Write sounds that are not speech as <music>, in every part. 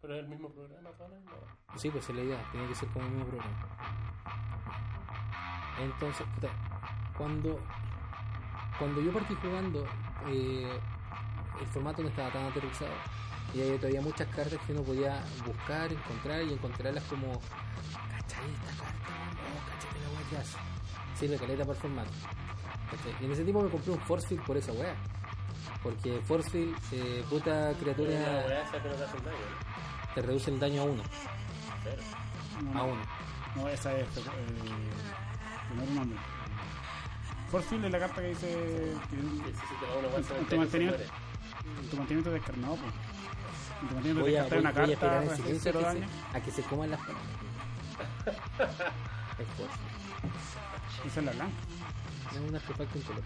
Pero es el mismo programa, ¿no? Sí, pues es la idea, tiene que ser como el mismo programa. Entonces, cuando, cuando yo partí jugando, eh, el formato no estaba tan aterrizado. Y había todavía muchas cartas que uno podía buscar, encontrar y encontrarlas como, ¿cachai esta carta? No, cachai la weá que. Sirve caleta para el formato. Y en ese tiempo me compré un Force Field por esa weá. Porque Force Field, eh, puta La criatura, weá esa que no te hace daño, ¿no? te reduce el daño a uno. Cero. A uno. No, esa es. Eh, primer nombre. Forfield es la carta que dice. Sí, Que sí, sí, te va una weá Tu se mantenimiento- tu mantenimiento es descarnado, pues. En Tu mantenimiento Voy a, voy, una voy a carta, esperar en silencio cero a que, se, a que se coman las palabras. <laughs> es Force Field. Esa es la blanca. Es un artefacto viste, yo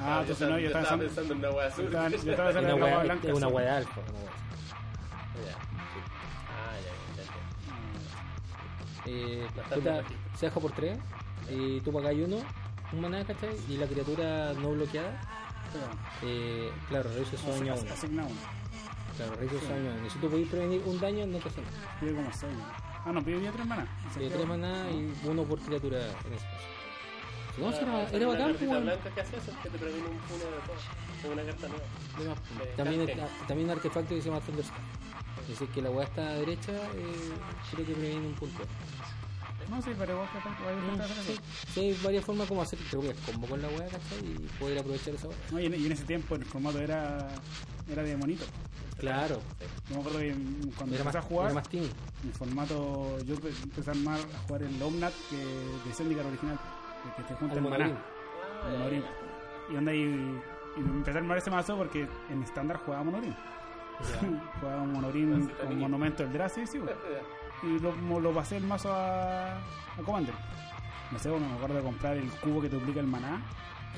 Ah, entonces no, yo estaba pensando- en una weá azul. Yo estaba- <laughs> yo estaba Es pensando una en la hueá blanca. es una sí. hueá de alfa. Una. Ah, ya, ya. Eh, puta, se deja por 3 y tú pagas uno, un maná, ¿cachai? Y la criatura no bloqueada, eh, claro, reduce su daño a uno. Asigna uno. Claro, reduce su daño a uno. Si tú podés prevenir un daño, no te hace nada. Pide como 6. Ah, no, pide 3 maná. Tiene 3 maná y uno por criatura en ese caso. No, si era, era bacán, pues, blanca que hace eso es que te previene un puño de todo. Es una carta nueva. Además, Eh, También, está- también un artefacto que se llama Thunderstorm. Es decir, que la weá está a la derecha, eh, creo que previene un punto. No, sí, pero igual que acá, vaya a intentar hacer Sí, sí, hay varias formas como hacer creo que es combo con la weá, ¿cachai? Y poder aprovechar esa weá. No, y, en, y en ese tiempo el formato era, era de monito. Claro, Yo me acuerdo que cuando era empecé más, a jugar, era más tímido. en formato, yo empe- empecé a armar, a jugar el Omnat que, de Zendikar original, el que te junta el maná. El. Y onda y, y empecé a armar ese mazo porque en estándar jugaba monorín. <laughs> jugaba Así con monumento del Drazi, sí, güey. <laughs> y lo, lo pasé el mazo a, a Commander. No sé, bueno, me acuerdo de comprar el cubo que te duplica el maná,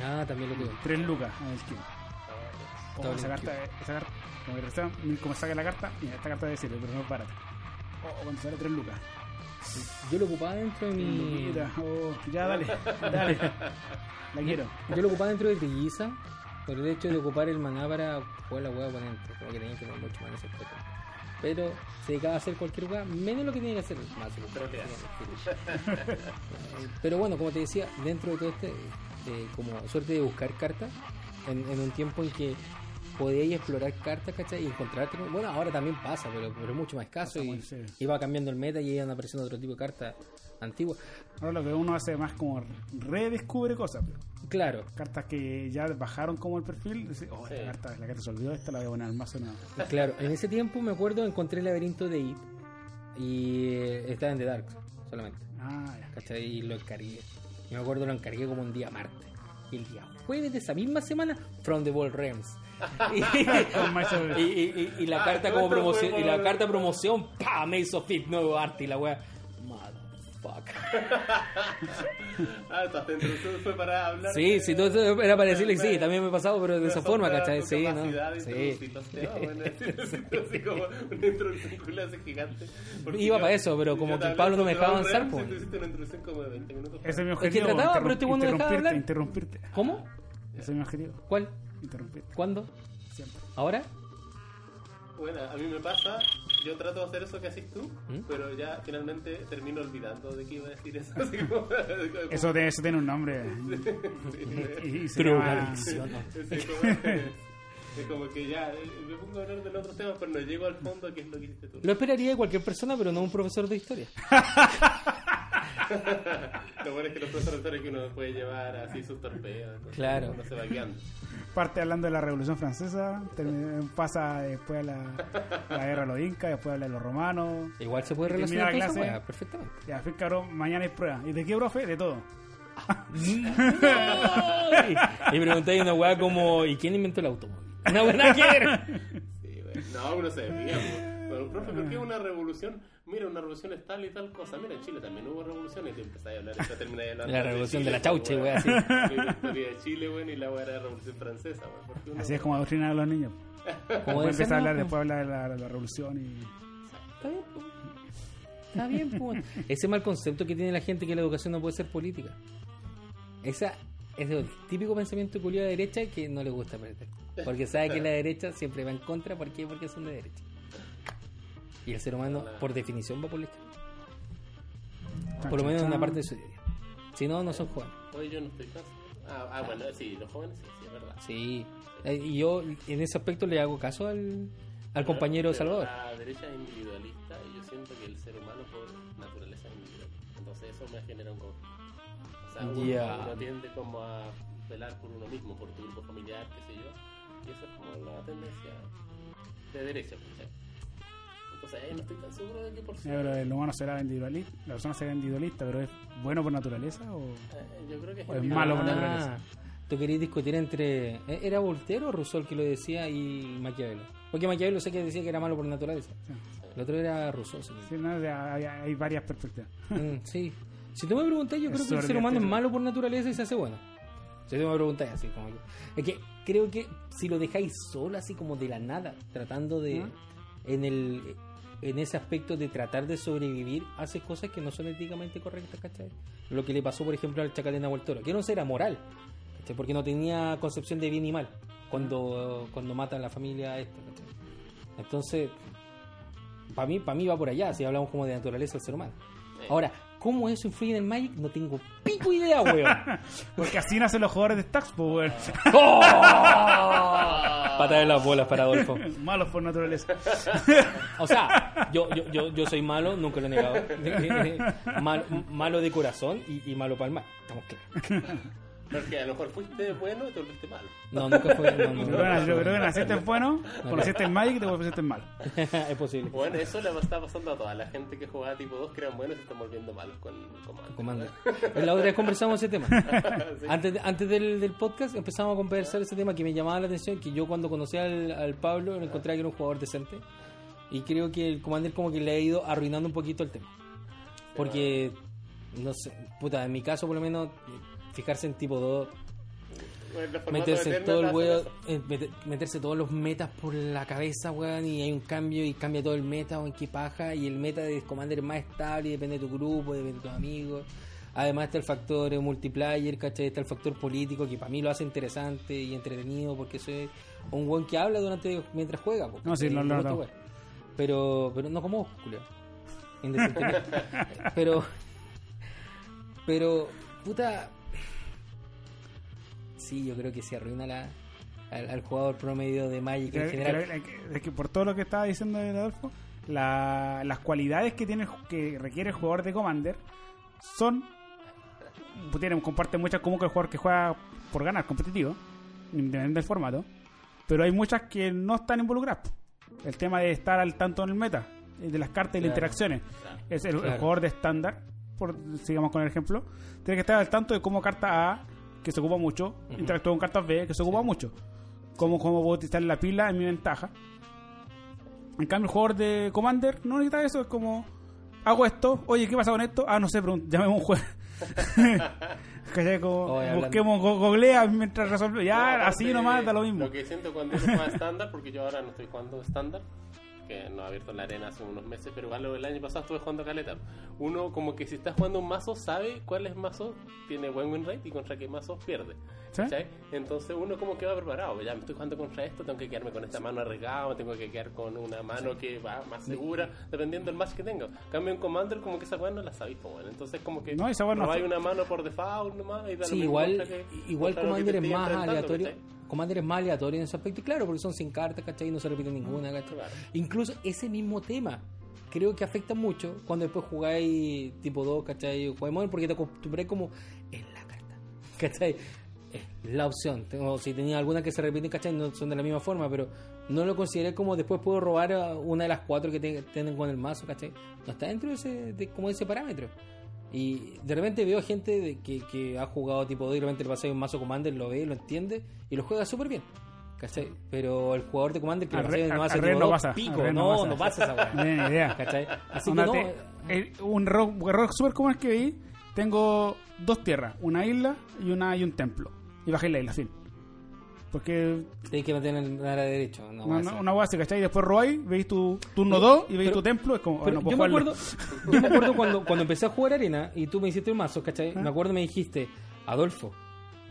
Ah, también lo tengo. 3 lucas en el kilo. Ah, Oh, esa carta, esa carta, como que como saque la carta, mira, esta carta de sirve, pero no es barata. Oh, cuando sale 3 lucas. Yo lo ocupaba dentro de mi. luquitas, oh, ya dale, <laughs> dale. <laughs> La quiero. Yo lo ocupaba dentro de Trilliza por el hecho de ocupar el maná para jugar la hueá oponente. Como que tenía que tener mucho maná ese juego. Pero se dedicaba a hacer cualquier hueá, menos lo que tenía que hacer el mazo. Pero bueno, como te decía, dentro de todo este, eh, como suerte de buscar cartas, en, en un tiempo en que podíais explorar cartas, ¿cachai? Y encontrarte. con- Bueno, ahora también pasa, pero, pero es mucho más escaso y sí. iba cambiando el meta y iban apareciendo otro tipo de cartas antiguas. Ahora lo que uno hace más como redescubre cosas. pues. Claro, Cartas que ya bajaron como el perfil. dice, oh, esta Sí. carta, la carta se olvidó, esta la voy a poner al mazo nuevo. claro. En ese tiempo me acuerdo encontré el laberinto de Id y eh, estaba en The Dark solamente. Ah, ya. ¿cachai? Y lo encargué. Y me acuerdo lo encargué como un día martes. Y el día jueves de esa misma semana, From the Ball Realms. <laughs> y, la Ah, carta como promoción, y la carta promoción, pa, Maze of It, nuevo arte y la wea. Motherfucker. Ah, esta introducción fue para hablar. Sí, de- sí, todo eso era para decirle que sí, también me he pasado, pero de esa tu forma, ¿cachai? tu Sí, capacidad ¿no? de Sí. <laughs> Iba para eso, pero como que Pablo no me de dejaba avanzar, pues. tú hiciste una introducción como de 20 minutos. Ese es mi que objetivo. trataba, pero este no dejaba interrumpirte, hablar. interrumpirte. ¿Cómo? Ese es mi objetivo. ¿Cuál? Interrumpirte. ¿Cuándo? Siempre. ¿Ahora? Bueno, a mí me pasa, yo trato de hacer eso que haces tú, ¿Mm? pero ya finalmente termino olvidando de que iba a decir eso. Así como, Eso, tiene- eso tiene un nombre. <laughs> ¿no? Es como, es como que ya eh, me pongo a hablar de otros temas, pero no llego al fondo, que es lo que hiciste tú. Lo esperaría de cualquier persona, pero no un profesor de historia. <laughs> Lo bueno es que los profesores que uno puede llevar así sus torpedos. entonces Claro. Uno se va guiando. Parte hablando de la Revolución Francesa, pasa después a la, la guerra de los incas, después habla de los romanos. Igual se puede Y relacionar la clase. perfectamente. Ya, fin cabrón, mañana hay prueba. ¿Y de qué, profe? De todo. <laughs> y preguntáis una weá como, ¿y quién inventó el automóvil? Una buena que. Sí, bueno. No, uno se desvía. Pero, profe, ¿por qué una revolución? Mira, una revolución es tal y tal cosa. Mira, en Chile también hubo revoluciones. Y te empezás a hablar, ya termináis hablando La revolución de la Chile, chaucha, pues, wea, así. La historia de Chile, weón, y la weá era la revolución francesa, weón. ¿Por qué uno- Así es como adoctrinar a los niños. <laughs> Como empieza a hablar, después habla de la, de la revolución y. Está bien, po. Está bien, po. Ese mal concepto que tiene la gente que la educación no puede ser política. Esa es el típico pensamiento culiado de derecha que no le gusta perder. Porque sabe que la derecha siempre va en contra. ¿Por qué? Porque son de derecha. Y el ser humano, por definición, va por la izquierda. Por lo menos en una parte de su vida. Si no, no son jóvenes. Hoy yo no estoy tan Ah, ah, bueno, sí, los jóvenes sí, sí, es verdad. Sí. Eh, Y yo en ese aspecto le hago caso al, al compañero Pero Salvador. La derecha es individualista y yo siento que el ser humano por naturaleza es individualista. Entonces eso me genera un conflicto. O sea, uno, uno tiende como a velar por uno mismo, por tu grupo familiar, qué sé yo. Y eso es como la tendencia de derecha, ¿cachai? Entonces no estoy tan seguro de que por sí. Eh, pero el humano será individualista, la persona será individualista, pero es bueno por naturaleza o Eh, yo creo que es, O es malo por Ah, naturaleza. Tú querías discutir entre. ¿eh, ¿Era Voltaire o Rousseau el que lo decía y Maquiavelo? Porque Maquiavelo sé que decía que era malo por naturaleza. Sí. El otro era Rousseau. sí. Sí, no, hay, hay varias perspectivas. Mm, sí. Si tú me preguntas, yo Es creo que el ser humano es malo por naturaleza y se hace bueno. Si tú me preguntas así, como que- Es que creo que si lo dejáis solo, así como de la nada, tratando de. ¿Ah? En el. En ese aspecto de tratar de sobrevivir, hace cosas que no son éticamente correctas, ¿cachai? Lo que le pasó, por ejemplo, al Chacalena Toro, que no era moral, ¿cachai? Porque no tenía concepción de bien y mal cuando, cuando mata a la familia esta, ¿cachai? Entonces, para mí, para mí va por allá, si hablamos como de naturaleza del ser humano. Ahora, ¿cómo eso influye en el Magic? No tengo pico idea, weón. <laughs> Porque así nacen los jugadores de Stacks, pues, weón. <laughs> <laughs> Pata de las bolas para Adolfo. <laughs> Malos por naturaleza. O sea, yo, yo, yo, yo soy malo, nunca lo he negado. <laughs> Mal- malo de corazón y, y malo para el mal. Estamos claros. Porque a lo mejor fuiste bueno y te volviste malo. No, nunca fue. No, no, Yo no. creo, que- yo creo que naciste bueno, conociste el Magic y te volviste malo. <laughs> es posible. Bueno, eso le está pasando a toda la gente que jugaba tipo 2 que eran buenos y se están volviendo malos con Commander. Comando. La otra vez conversamos ese tema. <laughs> Sí. Antes, antes del, del podcast empezamos a conversar ese tema que me llamaba la atención, que yo cuando conocí al, al Pablo lo encontré que era un jugador decente. Y creo que el Commander como que le ha ido arruinando un poquito el tema. Porque, no sé, puta, en mi caso por lo menos, fijarse en tipo 2, Bueno, el formato meterse todo el weón, eh, mete- meterse todos los metas por la cabeza, weón, y hay un cambio y cambia todo el meta, weón, qué paja, y el meta de Commander es más estable, y depende de tu grupo, depende de tus amigos. Además está el factor eh, multiplayer, ¿cachai? Está el factor político que para mí lo hace interesante y entretenido porque soy un weón que habla durante mientras juega. No, sí, notamos. jugar. Pero, pero no como vos, Julio. <laughs> Pero, pero, puta, sí, yo creo que se arruina la, al, al jugador promedio de Magic en Que- general. que- es que por todo lo que estaba diciendo Adolfo, la- las cualidades que tiene que requiere el jugador de Commander son tienen, comparten muchas como que el jugador que juega por ganar competitivo, independientemente del formato, pero hay muchas que no están involucradas. El tema de estar al tanto en el meta, eh, de las cartas y las interacciones. Claro. Es el, jugador de estándar, por sigamos con el ejemplo, tiene que estar al tanto de cómo carta A, que se ocupa mucho, interactúa con cartas B, que se ocupa mucho. Cómo, cómo puedo utilizar la pila en mi ventaja. En cambio, el jugador de Commander no necesita eso, es como hago esto, oye, ¿qué pasa con esto? Ah, no sé, pero llamemos un juez. <laughs> Como, Oye, busquemos, go- googlea mientras resuelve. Ya, No, así nomás da lo mismo. Lo que siento cuando uno juega estándar, porque yo ahora no estoy jugando estándar, que no ha abierto la arena hace unos meses, pero igual el año pasado estuve jugando caleta. Uno, como que si está jugando un mazo, sabe cuáles mazos tiene buen win rate y contra qué mazos pierde. ¿Sí? Entonces uno como que va preparado, ya me estoy jugando contra esto, tengo que quedarme con esta mano arriesgada, me tengo que quedar con una mano que va más segura, dependiendo del match que tenga. En Cambio en Commander como que esa weá no la sabéis, pues, bueno. entonces como que No, esa no fue- una mano por default nomás y da lo Sí, mismo igual, que- igual Commander es más aleatorio. ¿cachai? Commander es más aleatorio en ese aspecto, y claro, porque son sin cartas, ¿cachai? Y no se repite ninguna, ¿cachai? Claro. Incluso ese mismo tema creo que afecta mucho cuando después jugáis tipo 2, ¿cachai? O jugáis porque te acostumbré como en la carta, <laughs> ¿cachai? Es la opción. Tengo, si tenía algunas que se repiten, ¿cachai? No son de la misma forma, pero no lo consideré como después puedo robar una de las cuatro que te- tienen con el mazo, ¿cachai? No está dentro de ese, de, como de ese parámetro. Y de repente veo gente de que, que ha jugado tipo 2 y de repente le pasa un mazo Commander, lo ve, lo entiende y lo juega súper bien. ¿Cachai? Pero el jugador de Commander que re- no hace tipo no 2, pasa, pico, no no, pasa. no pasa esa weá. idea. ¿Cachai? Así Onda, que no, te- eh, un error, error súper común que vi, tengo dos tierras, una isla y una y un templo. Y bajé la isla, fin. Porque Tienes que meter en la derecho. No, una, una base, ¿cachai? Y después robáis, veis tu turno 2 y veis pero- tu templo, es como, Pero no yo, me acuerdo, <laughs> yo me acuerdo cuando, cuando empecé a jugar arena y tú me hiciste un mazo, ¿cachai? Ah. Me acuerdo me dijiste, Adolfo,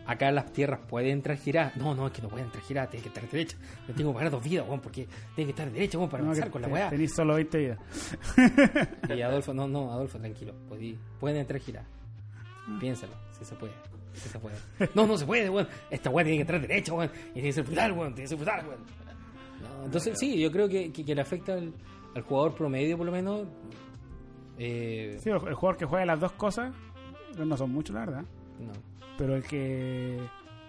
Acá las tierras pueden entrar giradas. No, no, es que no pueden entrar giradas, tiene que estar derecha. Me tengo que pagar dos vidas, weón, porque tiene que estar derecha, weón, para No, avanzar con la weá. Tenís solo 20 vidas. <laughs> Y Adolfo, no, no, Adolfo, tranquilo. podí- pueden entrar giradas. Ah. Piénsalo, si se puede. No, no se puede, weón. Esta weá tiene que entrar derecha, weón. Y tiene que ser brutal, weón. Tiene que ser brutal, weón. No, entonces, sí, yo creo que, que, que le afecta al, al jugador promedio, por lo menos. Eh, Sí, el, el jugador que juega las dos cosas, no son muchos, la verdad. no. Pero el que,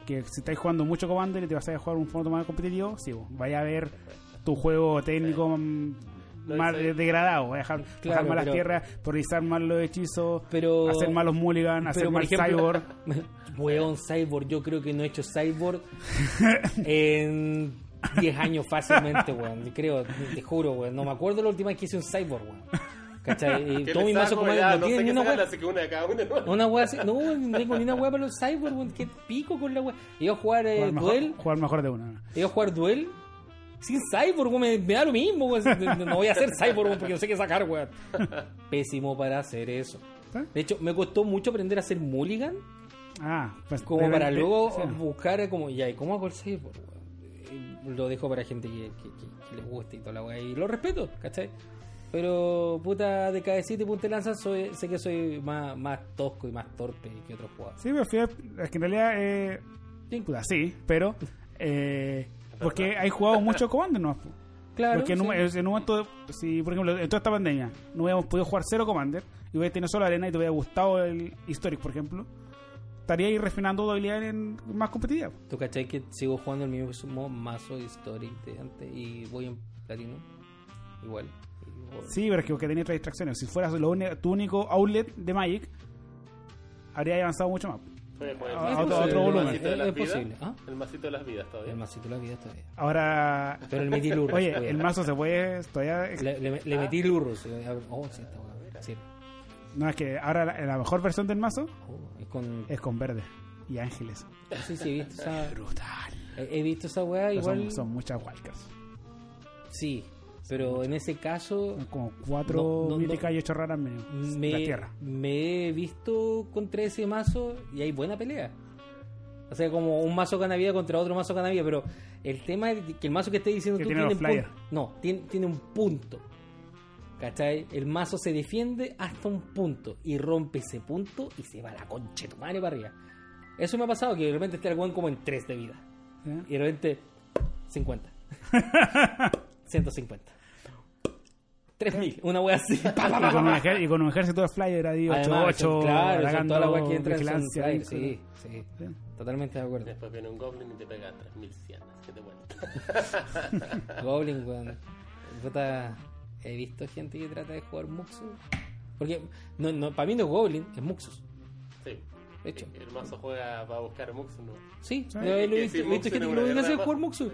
que si estáis jugando mucho Commander y te vas a jugar un formato más competitivo, sí, vaya a ver tu juego técnico mm, más de- degradado. A dejar, Claro, bajar más las pero- tierras, priorizar más los hechizos, Pero- hacer más los mulligan, hacer más ejemplo, cyborg. <laughs> Weón, Cyborg, yo creo que no he hecho Cyborg <laughs> en 10 años fácilmente, weón. Creo, te juro, weón. No me acuerdo la última vez que hice un Cyborg, weón. ¿Cachai? Y le mi mazo como no no tiene ni una que una de cada una. ¿no? Una weá así, no, no tengo ni una weá para los Cyborg, weón. Qué pico con la weá. Iba a jugar eh, Jugar mejor, Duel, jugar mejor de una. iba a jugar Duel sin Cyborg. Me, me da lo mismo. No voy a hacer Cyborg, porque no sé qué sacar, weón. Pésimo para hacer eso. ¿Eh? De hecho, me costó mucho aprender a hacer Mulligan. Ah, pues Como para luego sí. buscar como, ya, ¿y cómo hago el cyborg? Eh, Lo dejo para gente que, que, que- que le guste y toda la weá. Y lo respeto, ¿cachai? Pero, puta, de cabecita y punta de lanza, soy, sé que soy más, más tosco y más torpe que otros jugadores. Sí, pero es que en realidad, eh, puta, sí, pero eh, porque hay jugado mucho Commander, ¿no? Claro. Porque en un, sí. en un momento, si por ejemplo, en toda esta pandemia no hubiéramos podido jugar cero Commander y hubiera tenido solo arena y te hubiera gustado el Historic, por ejemplo, estaría ahí refinando tu habilidad en más competitiva. ¿Tú cachai que sigo jugando el mismo mazo Historic de antes y voy en platino? Igual. Igual. Sí, pero es que porque tenía otras distracciones. Si fueras lo tu único outlet de Magic, habría avanzado mucho más. Oye, juega el A- masito otro- el volumen. de Es- las vidas. posible, ¿ah? El masito de las vidas todavía. El masito de la vida todavía. Ahora, Pero le metí lurros. oye, todavía. el mazo se puede todavía. Le, le- le metí lurros. Oh, sí, está bueno. Sí. No, es que ahora la, la mejor versión del mazo Oh, es con. es con verde y ángeles. Sí, sí, he visto <laughs> esa. Brutal. He, he visto esa weá, igual. Son, son muchas wildcards. Sí, pero en ese caso. Son como cuatro No, no, míticas no. y ocho raras. La Me, tierra. me he visto contra ese mazo y hay buena pelea. O sea, como un mazo canavía contra otro mazo canavía, pero el tema es que el mazo que estés diciendo Que tú tiene tiene, los un punto. No, tiene, tiene un punto. ¿Cachai? El mazo se defiende hasta un punto y rompe ese punto y se va a la concha de tu madre para arriba. Eso me ha pasado, que de repente está el weón como en 3 de vida. ¿eh? Y de repente 50. <laughs> 150. 3000. Una wea así. Pa, pa, pa, Y con, un pa. ejer- y con un ejército de flyer ahí 8 Además, 8 son- claro, son todas las weas que vigilancia. flyers, ahí, sí, sí. Sí. Totalmente de acuerdo. Después viene un goblin y te pega 3100. ¿Qué te cuento? <laughs> Goblin, weón. Puta, he visto gente que trata de jugar Muxus. Porque no, no, para mí no es Goblin, es Muxus. Sí. De hecho. El mazo juega para buscar Mux, ¿no? Sí, Sí. lo, he que visto, Muxus que lo hacer guerra jugar Muxus.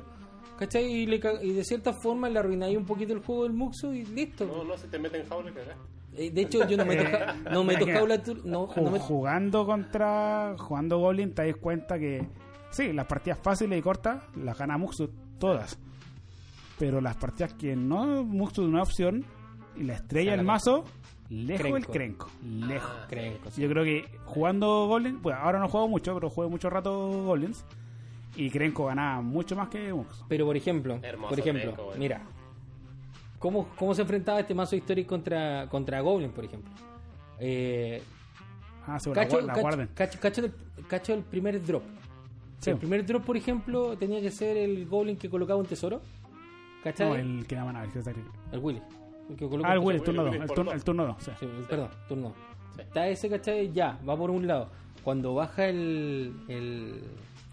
¿Cachai? Y, le y de cierta forma le arruináis un poquito el juego del Muxus y listo. No, no, si te meten jaula, cagaste. Eh, De hecho, yo no meto, ja- no meto <laughs> jaula tur- no, no meto- Jugando contra. Jugando Goblin, te das cuenta que. Sí, las partidas fáciles y cortas las gana Muxu todas. Pero las partidas que no Muxu es una opción y la estrella del Sácalo. mazo, lejos Crenco. el crenco. Lejos. Sí. Yo creo que jugando Goblin, pues ahora no juego mucho, pero juego mucho rato Goblins. Y Crenco ganaba mucho más que Muxu. Pero por ejemplo, Hermoso por ejemplo, Crenco, mira, ¿cómo, ¿cómo se enfrentaba este mazo histórico contra, contra Goblin, por ejemplo? Eh, Ah, seguro, la, cacho, la cacho, guarden. cacho, cacho del, cacho del primer drop. Sí. El primer drop, por ejemplo, tenía que ser el Goblin que colocaba un tesoro. ¿Cachai? No, el... el que daba nada, el que sacrifica. Willy. El que Ah, el un Will, tesoro. el turno 2. Willy El, turno- dos. el turno 2, sí. Sí, el- perdón, turno. Sí. Está ese, ¿cachai? Ya, va por un lado. Cuando baja el. el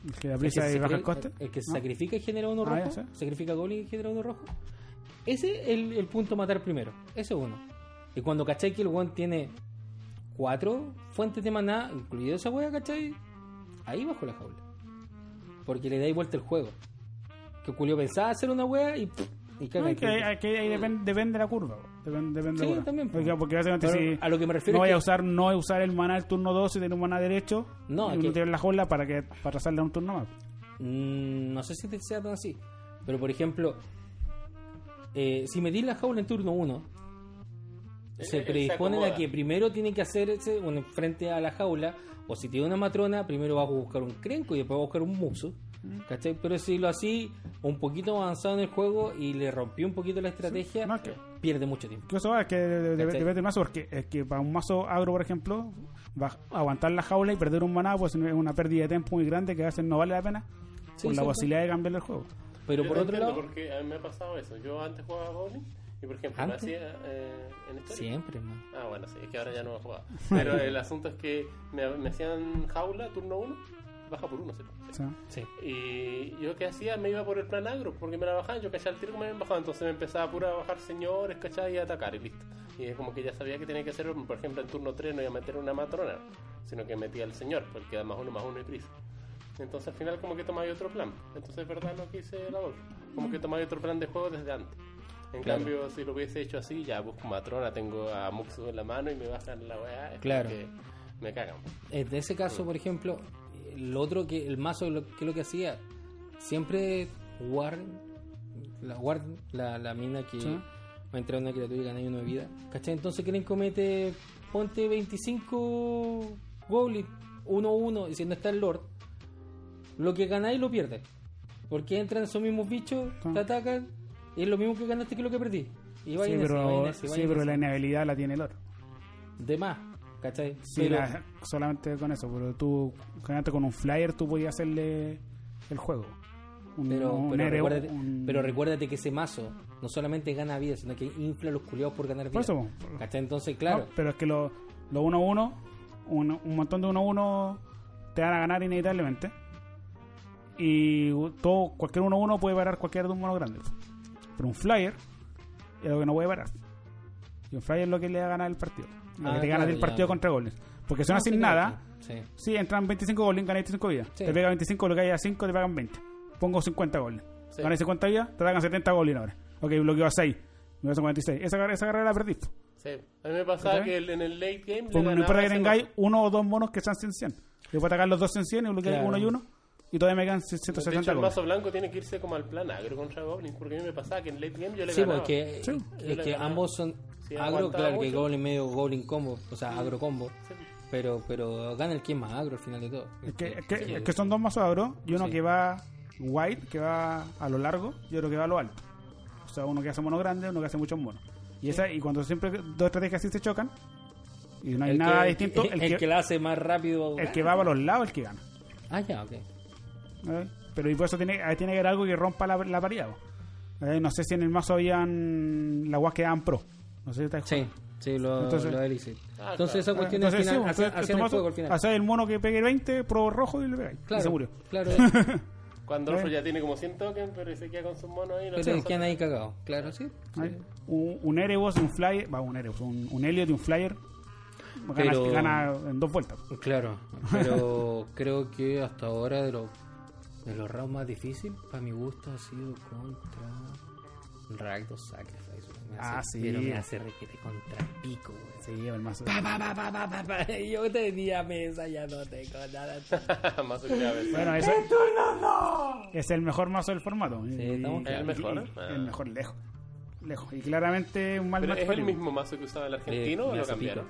El que da prisa y baja el coste. el que se ¿no? sacrifica y genera uno Ah, rojo. Sacrifica Goblin y genera uno rojo. Ese es el, el punto matar primero. Ese es uno. Y cuando cachai que el one tiene cuatro fuentes de maná, incluido esa wea, ¿cachai? Ahí bajo la jaula. Porque le dais vuelta el juego. Que Julio pensaba hacer una wea y. pff, y No, que, que ahí depende, depende de la curva. Depende, depende Sí, de también, po. Porque, porque básicamente Pero si a lo que me refiero no vaya a usar, no voy a usar el maná del turno 2 si tiene un maná derecho. No, y es uno que- tiene la jaula para que para trazarle a un turno más. Mm, no sé si te sea tan así. Pero por ejemplo, eh, si metís la jaula en turno 1 se Eh, predisponen acomoda. a que primero tiene que hacerse bueno, frente a la jaula, o si tiene una matrona, primero va a buscar un crenco y después va a buscar un muso. ¿Cachai? Pero si lo así un poquito avanzado en el juego y le rompió un poquito la estrategia, que- pierde mucho tiempo. Eso va, es que depende del mazo, porque es que para un mazo agro, por ejemplo, va a aguantar la jaula y perder un maná, pues es una pérdida de tiempo muy grande que a veces no vale la pena Sí, por la posibilidad de cambiar el juego. Pero Yo por otro lado, Porque a mí me ha pasado eso. Yo antes jugaba bowling y, por ejemplo, ¿Antes? me hacía eh, en historia. siempre, man. Ah, bueno, sí, es que ahora ya no lo jugaba. Pero el asunto es que me, me hacían jaula, turno 1, baja por uno, ¿sí? Sí. Y yo qué hacía, me iba por el plan agro, porque me la bajaban, yo cachaba el tiro que me habían bajado, entonces me empezaba pura a bajar señores, ¿cachai? Y a atacar y listo. Y es como que ya sabía que tenía que hacer, por ejemplo, en turno 3 no iba a meter una matrona, sino que metía al señor, porque da más uno, más uno y prisa. Entonces al final como que tomáis otro plan. Entonces es verdad lo que hice la Wolf. Como que tomáis otro plan de juego desde antes. En Claro. cambio, si lo hubiese hecho así, ya busco matrona, tengo a Muxu en la mano y me bajan la weá. Claro. que me cagan. En ese caso, por ejemplo, el otro que el mazo lo, que lo que hacía siempre Warden, la Warden, la, la mina que Sí. va a entrar una criatura y gana uno de vida. ¿Cachai? Entonces quieren comete ponte 25 goblins 1-1 y si no está el Lord, lo que ganáis lo pierdes. Porque entran esos mismos bichos, Ah. te atacan y es lo mismo que ganaste que lo que perdí. Y sí, ese, pero, en ese, va sí, en pero ese. la inhabilidad la tiene el oro. De más, ¿cachai? Sí, Pero- la- solamente con eso, pero tú, generalmente con un flyer, tú podías hacerle el juego. Un, Pero, un pero, recuérdate, un- pero recuérdate que ese mazo no solamente gana vida, sino que infla a los culiados por ganar vida. Por eso, po. ¿Cachai? Entonces, claro. No, pero es que los 1-1, un, un montón de 1-1 te van a ganar inevitablemente. Y todo, cualquier 1-1 puede parar cualquier de un mono grande. Pero un flyer es lo que no puede parar. Y un flyer es lo que le va a ganar el partido. Lo Ah, que te gana claro, del partido contra goles. Porque si no No, haces sí, nada. Sí. si entran 25 goles, ganas 25 vidas. Sí. Te pega 25, lo que haya 5, te pagan 20. Pongo 50 goles. Sí. Ganas 50 vidas, te pagan 70 goles ahora. Ok, bloqueo a 6. Me vas a 46. Esa, esa carrera la perdiste. Sí. A mí me pasaba que el- en el late game... Pues no importa que tengáis uno o dos monos que sean 100 100. Yo puedo atacar los dos en 100 y bloquear Claro. uno y uno. Y todavía me quedan De hecho, 160 el mazo blanco tiene que irse como al plan agro contra Goblins, porque a mí me pasaba que en late game yo le Sí, ganaba. porque Sí. es Yo le que ganaba. ambos son Sí, agro, claro, que mucho. Goblin medio Goblin combo, o sea, agro combo. Sí. Pero, pero gana el que es más agro al final de todo. Es que, es que, Sí. es que son dos mazos agro y uno Sí. que va wide, que va a lo largo, y otro que va a lo alto. O sea, uno que hace mono grande, uno que hace muchos monos. Y, esa, y cuando siempre dos estrategias así se chocan, y no hay El nada que- distinto, <laughs> el, el, que, la hace más rápido. el que va para los lados, el que gana. Ah, ya, ok. ¿Eh? Pero y por eso tiene, ahí tiene que haber algo que rompa la, la paridad. po. Eh, no sé si en el mazo habían las guas que daban pro. No sé si estáis Sí, sí, lo, Entonces- lo. Ah, Entonces, claro. esa cuestión Entonces, al final, sí, entonces, hacían el mazo, juego al final. haces el mono que pegue 20, pro rojo y le pegáis. Y Claro, se murió. claro. <laughs> Cuando ¿Eh? otro ya tiene como 100 tokens, pero se queda con sus monos ahí. no pero quedan ahí cagados. Claro, sí. sí. Un, un Erebos y un Flyer, va, un Erebos, un, un Elliot y un Flyer. Gana, Pero- gana en dos vueltas. Claro, <laughs> pero creo que hasta ahora de los de los rounds más difíciles, para mi gusto, ha sido contra Ragdoll Sacrifice. Me Ah, hace- sí. Pero me hace requete contra pico, weón. Sí, el mazo. Pa, pa, pa, pa, pa, pa, pa. Yo tenía mesa, ya no tengo nada. <laughs> Mazo que a Bueno, ese es el mejor mazo del formato. Y- estamos y- claros. ¿El mejor? y- Ah. El mejor, lejos. Lejos. Y claramente un mal Pero es el mismo mazo que usaba el argentino Eh, o lo cambiaron?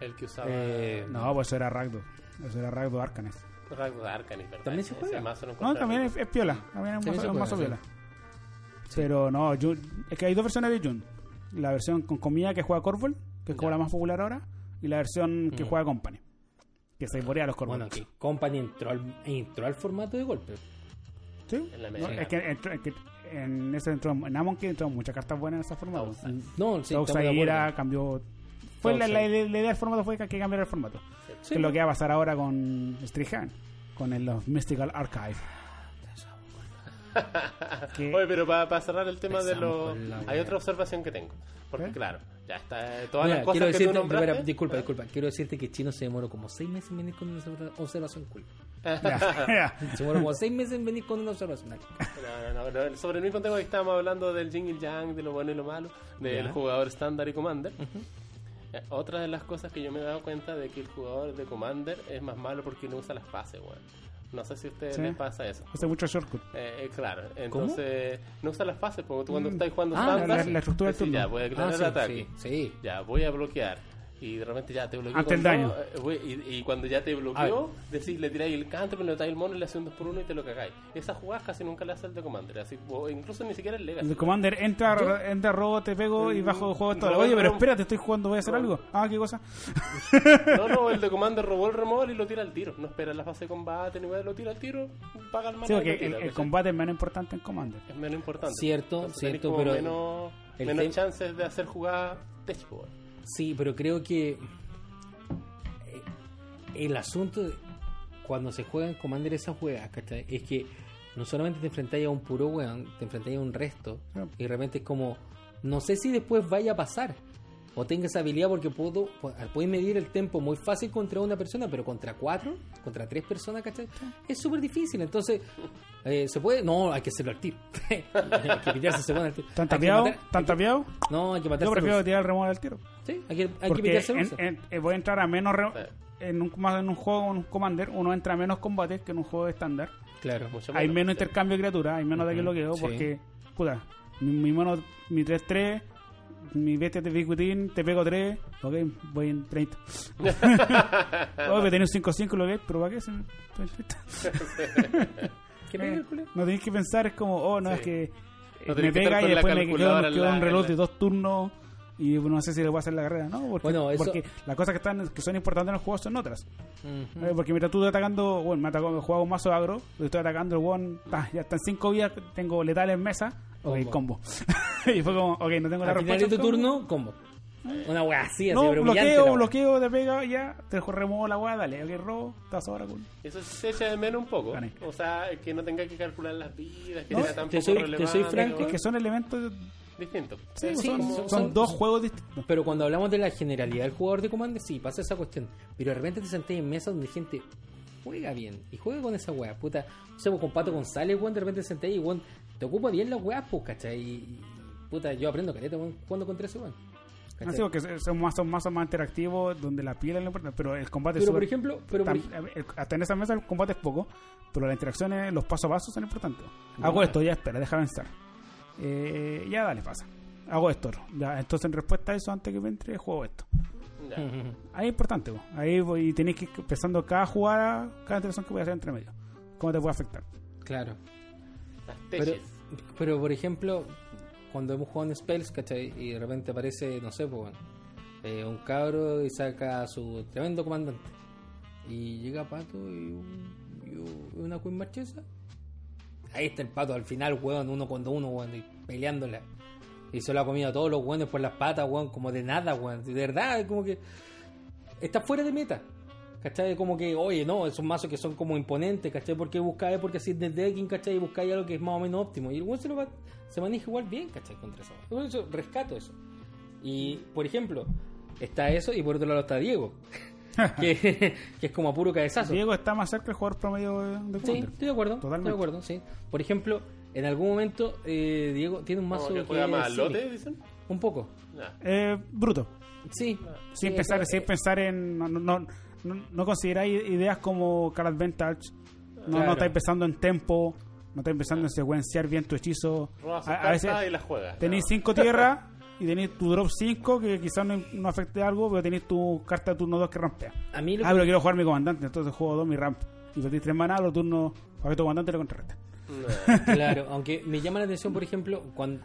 El que usaba Eh, No, pues eso era Ragdo. Eso era Ragdo Arcanes. Arcanis, ¿verdad? ¿También se juega? No, también es, es piola. También es un mazo, sí. piola. Pero no, Jun- es que hay dos versiones de Jun. La versión con comida que juega Corvol, que es como la más popular ahora, y la versión que Mm. juega Company, que se borea los Corvol. Bueno, que Company entró al, entró al formato de golpe. ¿Sí? En la No, es que, entró- es que en ese entró, en Amon que entró muchas cartas buenas en formato. Outside. No, sí, Sousa acuerdo. cambió. Fue la, la, la idea del formato fue que, que cambiara el formato. Sí, que es lo que va a pasar ahora con Strihan, con el, los Mystical Archive. <laughs> Oye, pero para cerrar el tema de los... Hay otra observación que tengo. Porque ¿Eh? claro, ya está... eh, Todas Mira, las cosas quiero que tú decirte, nombraste... espera, disculpa, disculpa. Quiero decirte que Chino se demoró como seis meses en venir con una observa- observación cool. <laughs> Ya, <laughs> ya. Se demoró como seis meses en venir con una observación. No, no, no, no, Sobre el mismo tema que estábamos hablando del yin y el yang, de lo bueno y lo malo, del Ya. jugador estándar y commander. Eh, Otra de las cosas que yo me he dado cuenta de que el jugador de commander es más malo porque no usa las fases, weón. No sé si a ustedes Sí. les pasa eso. Hace mucho shortcut. Eh, eh, claro, entonces no usa las fases, porque tú cuando Mm. estás jugando Ah, estándar, la- la estructura del turno. ya voy a quitar Ah, el sí, ataque, sí, sí. ya voy a bloquear. Y de repente ya te bloqueó. Ante el daño. eh, y, y cuando ya te bloqueó, decís, le tiráis el canto, pero le tiráis el mono y le haces un 2 por 1 y te lo cagáis. Esas jugadas casi nunca le hace el de Commander, así, o incluso ni siquiera el Legacy. El Commander entra, Yo- entra, robo, te pego y bajo el juego todo. Oye, pero espérate, estoy jugando, voy a hacer algo. Ah, qué cosa. No, no, el de Commander robó el removal y lo tira al tiro. No espera la fase de combate ni nada, lo tira al tiro, paga el mana Sí, porque tira, el, combate es menos importante en Commander. es menos importante. Cierto, Entonces cierto, pero menos, el menos chances de hacer jugadas techboard. Sí, pero creo que eh, el asunto de cuando se juega en Commander esas juegas, ¿cachai? Es que no solamente te enfrentáis a un puro weón, te enfrentáis a un resto. Sí. Y de repente es como, no sé si después vaya a pasar. O tenga esa habilidad porque puedo, pu- puedes medir el tiempo muy fácil contra una persona, pero contra cuatro, contra tres personas, ¿cachai? Es súper difícil. Entonces, eh, ¿se puede? No, hay que hacerlo al tiro. <laughs> hay que weón al tiro. ¿Están Hay que matar- ¿Están hay que- tapeados? No, hay que matarse Yo prefiero tirar el removal al tiro. Sí, hay que, hay que Porque a en- en- eh, voy a entrar a menos. re- en un, más en un juego, en un Commander, uno entra a menos combates que en un juego estándar. Claro. Mucho Hay menos intercambio de criaturas, hay menos ataque Ujú, bloqueo, sí. porque, puta, mi, mi mono, mi 3-3, mi bestia de Bicutín, te pego 3, ok, voy en 30. <laughs> oh, que tenés 5-5 lo que pero ¿para qué? Se me- estoy en 30. ¿Qué pega el culo? no tenéis que pensar, es como, oh, no, Sí. es que eh, No me tenés pega y la después me quedo, me en quedo la- un reloj en de la- dos turnos y no sé si le voy a hacer la carrera, ¿no? Porque, Bueno, eso- porque las cosas que están que son importantes en los juegos son otras. Ujú. Eh, Porque mientras tú estás atacando, bueno, me atacó, juego un mazo agro, estoy atacando, el one, ah, ya están 5 vidas, tengo letales en mesa, ok, combo. <laughs> y fue como, ok, no tengo la Al final respuesta. de tu combo. turno, combo. Una wea así, así, No, pero bloqueo, bloqueo, te pega, ya, te remuevo la weá, dale, ok, robo, estás ahora cool. Eso se echa de menos un poco. Gané. O sea, que no tenga que calcular las vidas, que No, sea tan te poco soy- te soy franco, Es que son elementos Distinto. sí, Sí, son, son- son son- dos juegos distintos. Pero cuando hablamos de la generalidad del jugador de Commander, sí, pasa esa cuestión. Pero de repente te senté en mesas donde gente juega bien y juega con esa wea, puta. O sea, pues, con Pato González, weón, de repente te senté y weón, te ocupa bien las weas, pues, ¿cachai? Y, y, puta, yo aprendo caleta, weón, jugando contra ese weón. ¿cachai? Así porque son más, son más, son más interactivos, donde la piel es lo importante, pero el combate es Pero por súper- ejemplo, pero por Tam- ej- hasta en esa mesa el combate es poco, pero las interacciones, los paso a paso son importantes. Hago esto, ya espera, deja avanzar. Eh, ya dale, pasa. Hago esto, ya, entonces en respuesta a eso, antes que me entre, juego esto. <laughs> Ahí es importante, po. ahí voy, y tenéis que ir pensando cada jugada, cada interacción que voy a hacer entre medio. ¿Cómo te puede afectar? claro. Las Pero, pero por ejemplo, cuando hemos jugado en Spells, ¿cachai? Y de repente aparece, no sé, pues, bueno, eh, un cabro y saca a su tremendo comandante. Y llega Pato y, un- y un- y una Queen Marchesa. Ahí está el Pato al final, weón, uno contra uno, weón, y peleándola. Y se lo ha comido a todos los weones por las patas, weón, como de nada, weón. De verdad, es como que está fuera de meta. ¿Cachai? Como que, oye, no, esos mazos que son como imponentes, ¿cachai? Porque buscáis, porque así de decking, ¿cachai? Y buscáis algo que es más o menos óptimo. Y el weón se, lo va- se maneja igual bien, ¿cachai? Contra eso. Eso rescato eso. Y, por ejemplo, está eso y por otro lado está Diego. <laughs> que, que es como a puro cabezazo. Diego está más cerca del jugador promedio de, de Sí, estoy de acuerdo. Totalmente. Estoy de acuerdo, sí. Por ejemplo, en algún momento eh, Diego tiene un mazo ¿Cómo que juega más al lote, dicen? Un poco. Eh, bruto. Sí. Sin, Sí, pensar, sin pensar en. No, no, no, no- consideráis ideas como Card Advantage. No, Claro. no estáis pensando en tempo. No estáis pensando en secuenciar bien tu hechizo. A, a veces y juegas. tenéis No. 5 tierras <laughs> y tenéis tu drop 5 que quizás no, no afecte algo, pero tenéis tu carta de turno 2 que rampea. A mí lo Ah, que- pero quiero jugar mi comandante, entonces juego 2 mi ramp. Y perdís 3 maná, los turnos para que tu comandante lo contrarresta. Claro, aunque me llama la atención, por ejemplo, cuando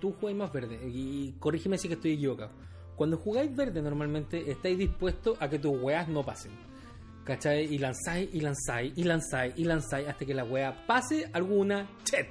tú jugáis más verde, y corrígeme si que estoy equivocado. Cuando jugáis verde, normalmente estáis dispuestos a que tus weas no pasen. ¿Cachai? Y lanzáis, y lanzáis, y lanzáis, y lanzáis hasta que la wea pase alguna chet.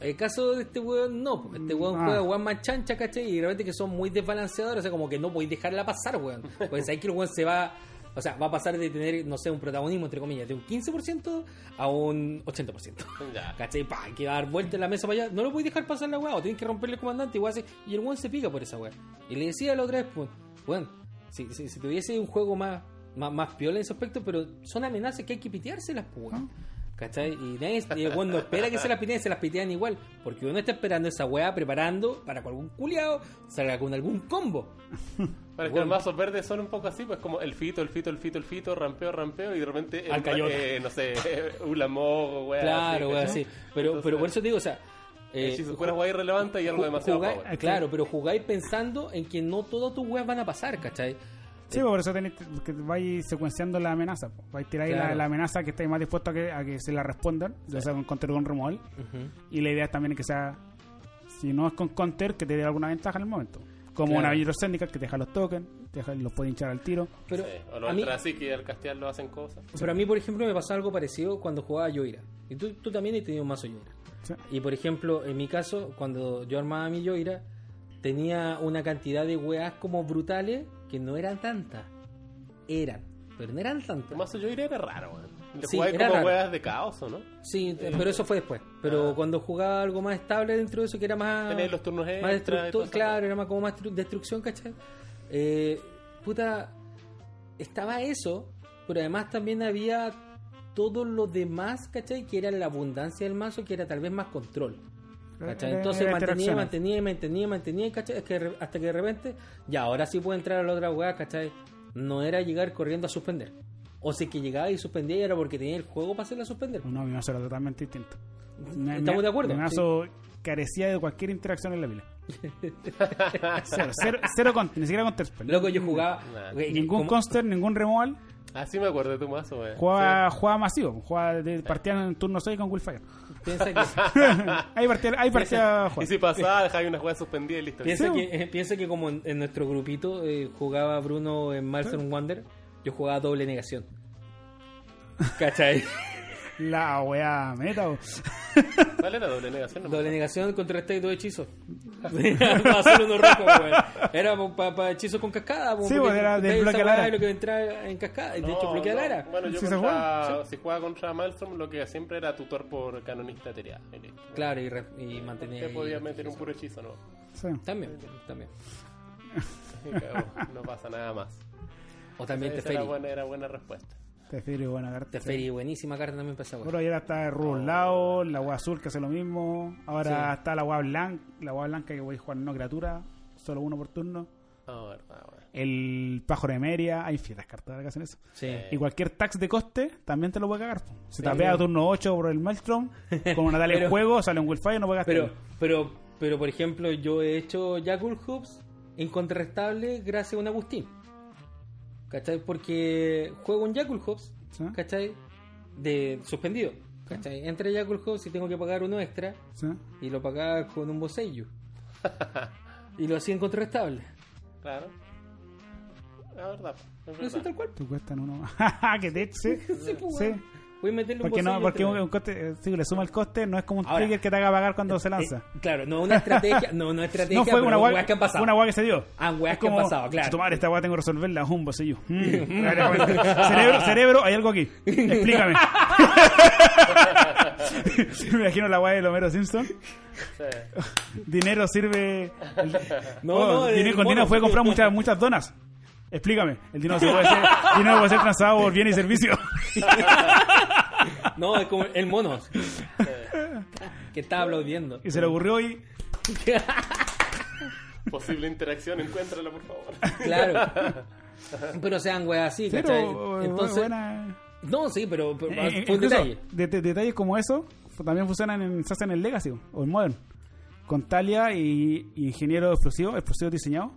El caso de este weón, no. pues, Este weón Ah. juega weón más chancha, ¿cachai? Y de repente que son muy desbalanceadores, o sea, como que no podéis dejarla pasar, weón. Pues ahí que el weón se va. O sea, va a pasar de tener, no sé, un protagonismo, entre comillas, de un 15% a un 80%. Ya. ¿Cachai? Pa, que dar vuelta en la mesa para allá. No lo podéis dejar pasar la weá, o tienes que romperle el comandante igual así. Y el weón se pica por esa weá. Y le decía la otra vez, pues, weón, si, si, si tuviese un juego más, más, más piola en ese aspecto, pero son amenazas que hay que piteárselas, pues, weón. ¿Cachai? Y nadie, y no espera que se las piteen, se las pitean igual. Porque uno está esperando esa weá preparando para que algún culiado salga con algún combo. Para que los mazos verdes son un poco así, pues como el fito, el fito, el fito, el fito, rampeo, rampeo, y de repente, el- Al eh, no sé, <laughs> Ulamog, wea. claro, weá, sí. Pero, Entonces, pero por eso te digo, o sea. eh, hechizo fuera wea irrelevante y algo demasiado jugáis- power. Claro, pero jugáis pensando en que no todas tus weas van a pasar, ¿cachai? Sí, por eso tenéis que vais secuenciando la amenaza. po. Vais a tirar ahí la, Claro. la amenaza que estáis más dispuestos a que, a que se la respondan, ya sea con counter o con removal. Y la idea es también que sea, si no es con counter, que te dé alguna ventaja en el momento. Como Claro. una Vigilor Syndicate que te deja los tokens, te deja- los puede hinchar al tiro. Pero Sí, o los a mí, así que al castear lo hacen cosas. pero a mí, por ejemplo, me pasó algo parecido cuando jugaba Yoira. Y tú, tú también has tenido un mazo Yoira. Sí. Y por ejemplo, en mi caso, cuando yo armaba mi Yoira, tenía una cantidad de weas como brutales que no eran tantas. Eran, pero no eran El tantas. mazo yo diría era raro, weón. Le Sí, era como raro. weas de caos, ¿o no? Sí, pero eso fue después. Pero cuando jugaba algo más estable dentro de eso, que era más. Tenéis los turnos más extra y claro, era más como más destru- destrucción, ¿cachai? Eh, puta, estaba eso, pero además también había todo lo demás, ¿cachai? Que era la abundancia del mazo, que era tal vez más control. ¿cachai? Era- Entonces mantenía, mantenía, mantenía, mantenía, ¿cachai? Es que hasta que de repente, ya, ahora sí puedo entrar a la otra weá, ¿cachai? No era llegar corriendo a suspender. O si que llegaba y suspendía y era porque tenía el juego para hacerla suspender. No, mi mazo era totalmente distinto. Mi- Estamos mi- de acuerdo, Mi mazo carecía de cualquier interacción en la pila. cero, cero, cero counter, ni siquiera counter spell. Loco, yo jugaba. Nah. güey, Ningún counter, ningún removal. Ah, sí me acuerdo de tu mazo, weón. Jugaba, jugaba masivo, jugaba de, partía en turno 6 con Willfire. Piensa que, <laughs> ahí partía, ahí partía Sí. Y si pasaba, dejáis una jugada suspendida y listo. piensa, Sí, que, eh, piensa que como en, en nuestro grupito eh, jugaba Bruno en Milestone Wonder, yo jugaba doble negación. ¿Cachai? <laughs> La wea meta. ¿Cuál era doble negación? No doble negación contra este y dos hechizos. <laughs> para hacer uno rojo, weón. Era para hechizos con cascada. po, Sí, porque pues, era ustedes del bloque esa a la lo que entraba en cascada. y De hecho, No, bloquea la no. era. Bueno, yo Sí contra, juega, si jugaba contra Maelstrom, lo que siempre era tutor por canonista terial. Claro, y, re- y mantenía. Te podía meter un puro hechizo, ¿no? Sí. También, también. <laughs> No pasa nada más. O también Esa era Teferi. buena, era buena respuesta. Teferi, buena carta. Teferi, buenísima carta también para esa. Bueno, ayer está el Rubus Lao, la agua azul que hace lo mismo. Ahora Sí. está la agua blanca, la agua blanca que voy a jugar no criatura, solo uno por turno. Ah, verdad, weón. El pájaro de Meria, hay fieras cartas que hacen eso. Sí. Y cualquier tax de coste también te lo puede cagar. Si Sí, te pega claro. a turno 8 por el Maelstrom, <laughs> con una Pero- juego, sale un Willfire, no puede gastar. Pero, pero, pero por ejemplo, yo he hecho Jackal Hoops incontrastable gracias a un Agustín. ¿Cachai? Porque juego un Jackal Hoops, ¿Sí? ¿cachai? De suspendido. ¿Cachai? Entra Jackal Hoops y tengo que pagar uno extra ¿Sí? y lo pagaba con un bosello. <laughs> y lo hacía incontrastable. Claro. La verdad, es verdad. tal cual. Te cuestan uno más. <laughs> que te sí. <laughs> Sí, pues, Sí. A meterle un Porque no, porque un, un coste, eh, si le suma el coste, no es como un Ahora, trigger que te haga pagar cuando se lanza. Eh, claro, no una estrategia, <laughs> no una estrategia, no fue pero una guay que han pasado. Una guay que se dio. Ah, Es que han como, pasado, claro. "Si tu madre, esta guay tengo que resolverla, un bolsillo. <laughs> Mm. cerebro, cerebro, hay algo aquí. Explícame. <laughs> Me imagino la guay de Homero Simpson. Sí. Dinero sirve. No, Oh, no, dinero, con dinero puede comprar muchas, muchas donas. Explícame. El dinero, se puede ser, dinero puede ser transado por bienes y servicios. No, es como el mono. que estaba aplaudiendo. Y se le ocurrió y. <laughs> Posible interacción, encuéntrala, por favor. Claro. Pero sean weas así, Pero, ¿cachai? eh, Entonces. buena. No, sí, pero, pero Eh, eh, fue un incluso detalle. de- de- detalles como eso también funcionan en, se hacen en Legacy o en Modern. Con Talia y, y ingeniero explosivo, explosivo diseñado.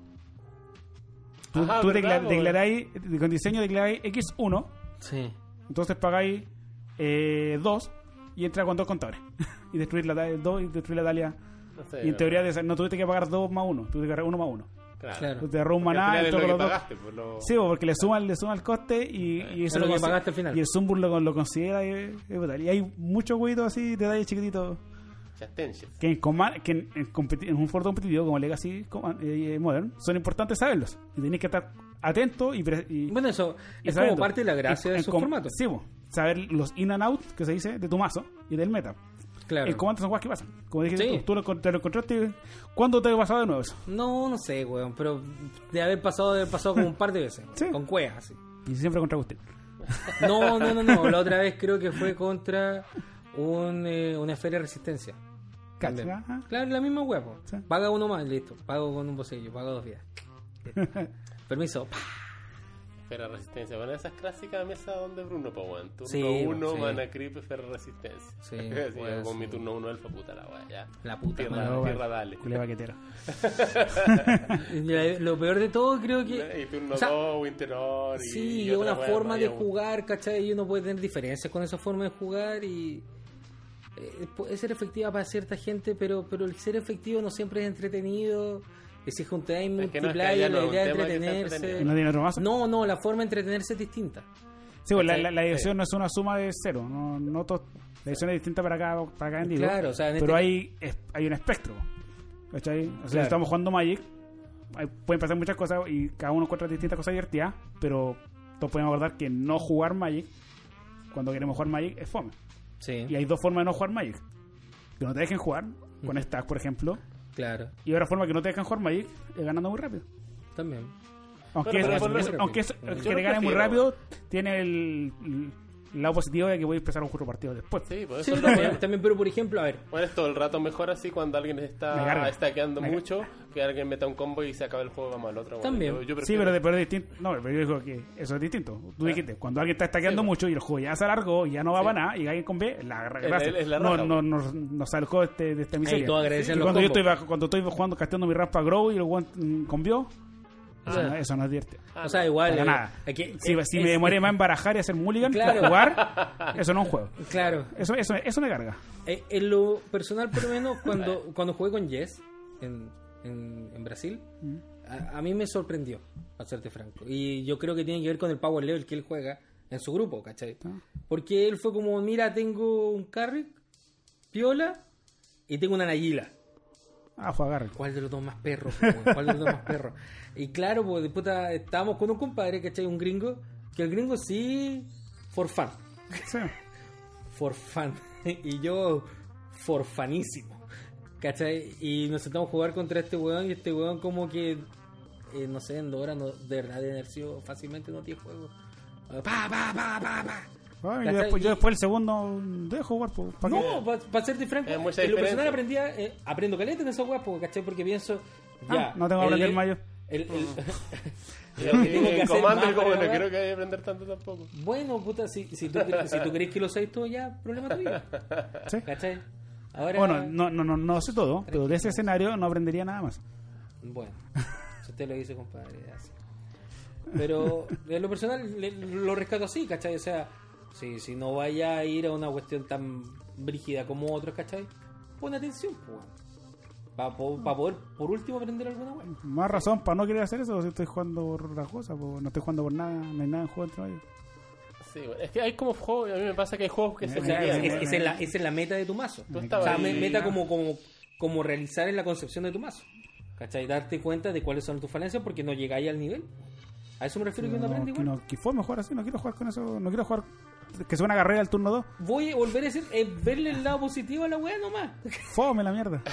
Tú, declaráis, con diseño declaráis X1, Sí. entonces pagáis 2 y entra con dos contadores. <laughs> y destruir la 2 y destruir la. No sé. y en teoría de no tuviste que pagar 2 más 1, tuviste que pagar 1 más 1. Claro. Te agarró un maná y todo lo que dos. pagaste, pues, lo... Sí, po, porque le suman, le suman el coste y, y eso Es lo que pagaste al final. Y el Zumbur lo, lo considera y, es brutal. Y hay muchos jueguitos así, detalles chiquititos, Que en, que en, en competi- en un foro competitivo como Legacy como, eh, Modern son importantes saberlos. Y tenéis que estar atento y, Bueno, eso y es sabiendo. como parte de la gracia En- de esos formatos. Sí, saber los in and out, que se dice, de tu mazo y del meta. Claro. El comando son cosas que pasan. Como dijiste Sí. tú, tú te lo encontraste. ¿Cuándo te ha pasado de nuevo eso? No, no sé, weón, pero de haber pasado, de haber pasado como un par de veces. Sí. Con cuevas, así. Y siempre contra Agustín. No, no, no, no. La otra vez creo que fue contra un, eh, una feria de resistencia. Ajá. Claro, la misma huevo. Sí. Paga uno más, listo. Pago con un bocello, pago dos. Listo. <laughs> Permiso. Pa. Ferra Resistencia. Bueno, esas clásicas mesas donde Bruno, pues, weón. Turno Sí, 1, sí. mana creep, Ferra Resistencia. Sí, <laughs> Sí, pues, con mi turno 1 alfa, puta la weá, ya. La puta Tierra, madre. No, tierra, dale. Culé baquetero. Y <laughs> Lo peor de todo creo que... Y turno o sea, 2, Winter Or, y, Sí, y es otra una forma de jugar, ¿cachai? Y uno puede tener diferencias con esa forma de jugar y eh, puede ser efectiva para cierta gente, pero pero el ser efectivo no siempre es entretenido. Que no, es que allá multiplayer, no la idea de entretenerse. entretenido. ¿Y no tiene otro mazo? No, no, la forma de entretenerse es distinta. Sí, pues la, la, la edición no es una suma de cero. No, no to- la edición es distinta para cada, para cada individuo. Claro, o sea, en pero este- hay, es- hay un espectro. ¿Cachai? O sea, Claro. estamos jugando Magic. hay- pueden pasar muchas cosas y cada uno encuentra distintas cosas divertidas. Pero todos podemos acordar que no jugar Magic, cuando queremos jugar Magic, es fome. Sí, Y hay dos formas de no jugar Magic: que no te dejen jugar, con stacks, por ejemplo. claro, Y otra forma que no te dejan jugar Magic es ganando muy rápido. también. Aunque, Pero, es- pero por lo- es- aunque es- que te gane muy rápido, tiene el, el lado positivo de que voy a empezar un juego partido después. Sí, pues Sí, eso es lo también, pero por ejemplo, a ver, Bueno, es todo el rato mejor así cuando alguien está Me mucho, que alguien meta un combo y se acaba el juego, vamos al otro. También. yo- yo Sí, pero, de- pero es distinto. No, pero yo digo que eso es distinto. Tú Ah. dijiste, cuando alguien está stackeando Sí, mucho y el juego ya se alargó y ya no va Sí. para nada y alguien con B, la Es- gracia. es la no, raja, no, no, nos alejó de, este, de esta miseria. Y cuando yo estoy, cuando estoy jugando, casteando mi raspa Grow y el one mm, con bio, eso, Ah. no, eso no es divierte. o sea, igual. Eh, nada. aquí- Si, si es- me demoré más en barajar y hacer mulligan <laughs> Claro. para jugar, eso no es un juego. Claro, Eso, eso, eso me carga. Eh, en lo personal, por lo menos, cuando, cuando jugué con Jess en, en, en Brasil, a, a mí me sorprendió, para serte franco. Y yo creo que tiene que ver con el power level que él juega en su grupo, ¿cachai? Ah. Porque él fue como, mira, tengo un Carrick, Piola y tengo una Nagila. Ah, fue agarre. ¿Cuál de los dos más perros? ¿Cuál de los dos más perros? Y claro, pues después ta- estábamos con un compadre, ¿cachai? Un gringo, que el gringo sí, for fun Sí. <laughs> for fun. <laughs> y yo, for fanísimo. ¿Cachai? Y nos sentamos a jugar contra este weón y este weón como que, eh, no sé, en dos horas no, de verdad de haber sido fácilmente no tiene juego. Pa, pa, pa, pa, pa. Ah, y ¿Cachai? después, yo después el segundo dejo jugar. pues, ¿para? No, para serte franco, Hay mucha en lo personal aprendía, eh, aprendo caleta en esa weá, porque, ¿cachai? Porque pienso, Ah, ya. no tengo que aprender el- mayo. el- el- <laughs> que que en hacer comando, como no weá. que vaya a aprender tanto tampoco. Bueno, puta, si, si, tú, si tú crees que lo sabes todo ya, problema tuyo. <laughs> Sí. ¿Cachai? Ahora, Bueno, no, no, no, no sé todo, pero de ese escenario no aprendería nada más. Bueno, si usted lo dice, compadre, así. Pero en lo personal le- lo rescato así, ¿cachai? O sea, si, si no vaya a ir a una cuestión tan brígida como otros, ¿cachai? Pon atención, pues. Para poder, por último, aprender alguna wea. Más razón para no querer hacer eso si estoy jugando por otra cosa, pues no estoy jugando por nada, no hay nada en juego entre ellos. Sí, es que hay como juegos, a mí me pasa que hay juegos que se O me sea, es, es- esa es la, esa es la meta de tu mazo. O sea, me- meta como, como, como realizar en la concepción de tu mazo. ¿Cachai? Darte cuenta de cuáles son tus falencias porque no llegáis al nivel. A eso me refiero que uno No, aprende igual. no, que fue mejor así, no quiero jugar con eso, no quiero jugar que sea una carrera al turno 2. Voy a volver a decir, es verle el lado positivo a la wea nomás. Fome la mierda. <laughs>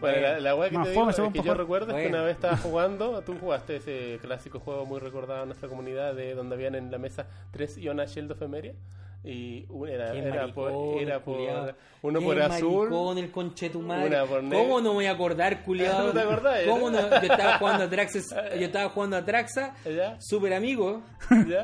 Bueno, la, la weá que Más te fome, digo, se va es que un yo poco- recuerdo es que una vez estaba <laughs> jugando, tú jugaste ese clásico juego muy recordado en nuestra comunidad de donde habían en la mesa tres Iona Shield of Emeria y era, Qué era por, maricón, era por uno Qué por azul maricón el conche tu madre. una por negro. ¿Cómo no me voy a acordar, culiado? <laughs> ¿No? ¿Cómo no? Yo estaba jugando a Traxas, yo estaba jugando a Traxa, ¿Ya? super amigo. <laughs> ¿Ya?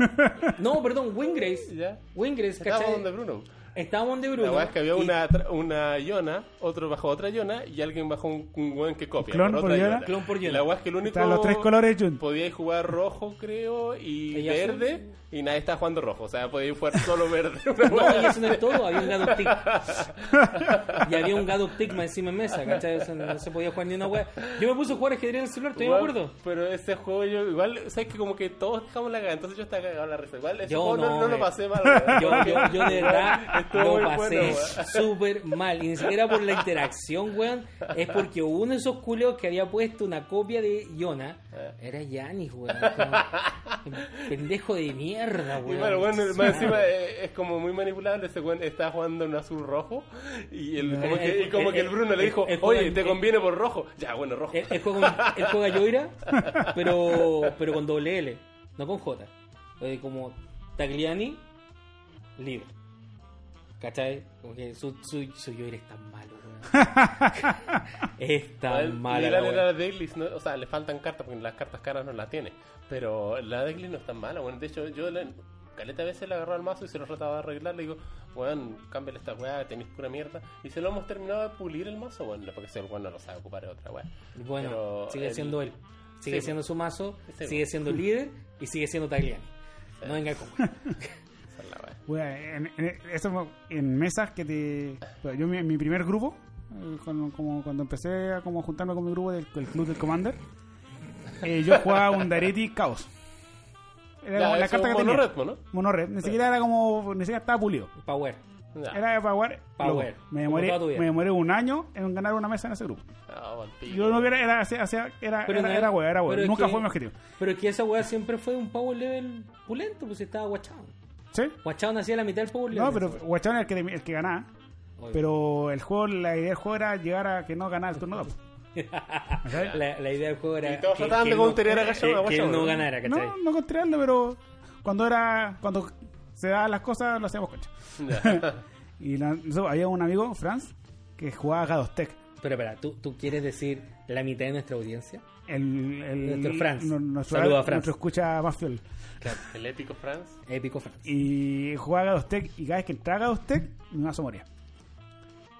No, perdón, Wingrace. ¿Ya? Wingrace, ¿cachai? donde Bruno. Estábamos de La Bruno. weá es que había y- una, tra- una Iona, otro bajo otra Iona y alguien bajo un, un weón que copia. Clon por. Clon por Iona. La weá es que el único. Están los tres colores juntos. Podíais jugar rojo, creo, y, verde, y nadie estaba jugando rojo. O sea, podíais jugar solo verde. <laughs> No, y eso no es todo, había un Gadok Tick. <laughs> y había un Gadok Tick más encima en mesa, ¿cachai? O sea, no se podía jugar ni una wea. Yo me puse a jugar ajedrez en el celular, todavía me acuerdo. Pero ese juego, yo, igual, sabes que como que todos dejamos la cagada, entonces yo estaba cagado en la risa. Igual, ese Yo juego no, no, no lo eh. pasé mal. Yo, yo, yo de verdad <laughs> lo pasé bueno, súper mal. Y ni siquiera por la interacción, weón. Es porque uno de esos culeos que había puesto una copia de Yona Eh. era Yanis, weón. Como- Pendejo de mierda, Y weón. bueno, bueno, más encima eh, es como muy manipulable. Ese weón estaba jugando en azul rojo. Y, el, como, El- que, y como el- que el Bruno le el- dijo: el- Oye, el- te el- conviene por rojo. Ya, bueno, rojo. Él, él juega, él juega Yoira, pero, pero con doble L, no con J. Eh, como Tagliani, libre. ¿Cachai? Como que su, su, su Yoir es tan malo, weón. <laughs> es tan Weón, malo. mira, la la dailies, no- o sea, le faltan cartas porque las cartas caras no las tiene. Pero la daily no es tan mala, bueno, de hecho yo la, caleta a veces le agarró al mazo y se lo trataba de arreglar, le digo, weón, cámbiale esta weá, tenéis pura mierda. Y se lo hemos terminado de pulir el mazo, bueno, porque ese weón no lo sabe ocupar es otra weá. Bueno, Pero sigue el- siendo él. Sigue Sí, siendo su mazo, Sí, sigue siendo líder y sigue siendo Tagliani. No venga con <laughs> en, en, eso en mesas que te. pues, Yo, mi, mi primer grupo, eh, cuando, como, cuando empecé a como juntarme con mi grupo del, club del Commander, eh, yo jugaba un Dareti Caos. Era Ya, como la carta que mono tenía. red, ¿no? Ni siquiera era como. Ni siquiera estaba pulido. Power. Ya. Era de Power. Power, Me demoré, me demoré un año en ganar una mesa en ese grupo. Ah. Yo no era, era, Pero era, no era es- wea, era wea. Nunca que- fue mi objetivo. Pero es que esa weá siempre fue un power level pulento, pues estaba guachado. ¿Sí? Guachado nacía a la mitad del level. No, pero Guachón era el que, el que ganaba. Pero el juego, la idea del juego era llegar a que no ganara el turno 2. <laughs> la, la idea del juego era. Y todos que- trataban de counterear a Guachao, a Que Guachao, él no ganara, ¿cachai? No, no contrariarlo, pero cuando era cuando se daban las cosas lo hacíamos concha. <laughs> Y la- había un amigo, Franz, que jugaba Gadostec. Pero espera, ¿tú, ¿tú quieres decir la mitad de nuestra audiencia? El, el, Nuestro Franz. nuestro, Saludo a Franz. nuestro escucha más fiel. El épico France. Épico Franz. Y jugaba Gadostec y cada vez que entraba Gadostec, mi mazo moría.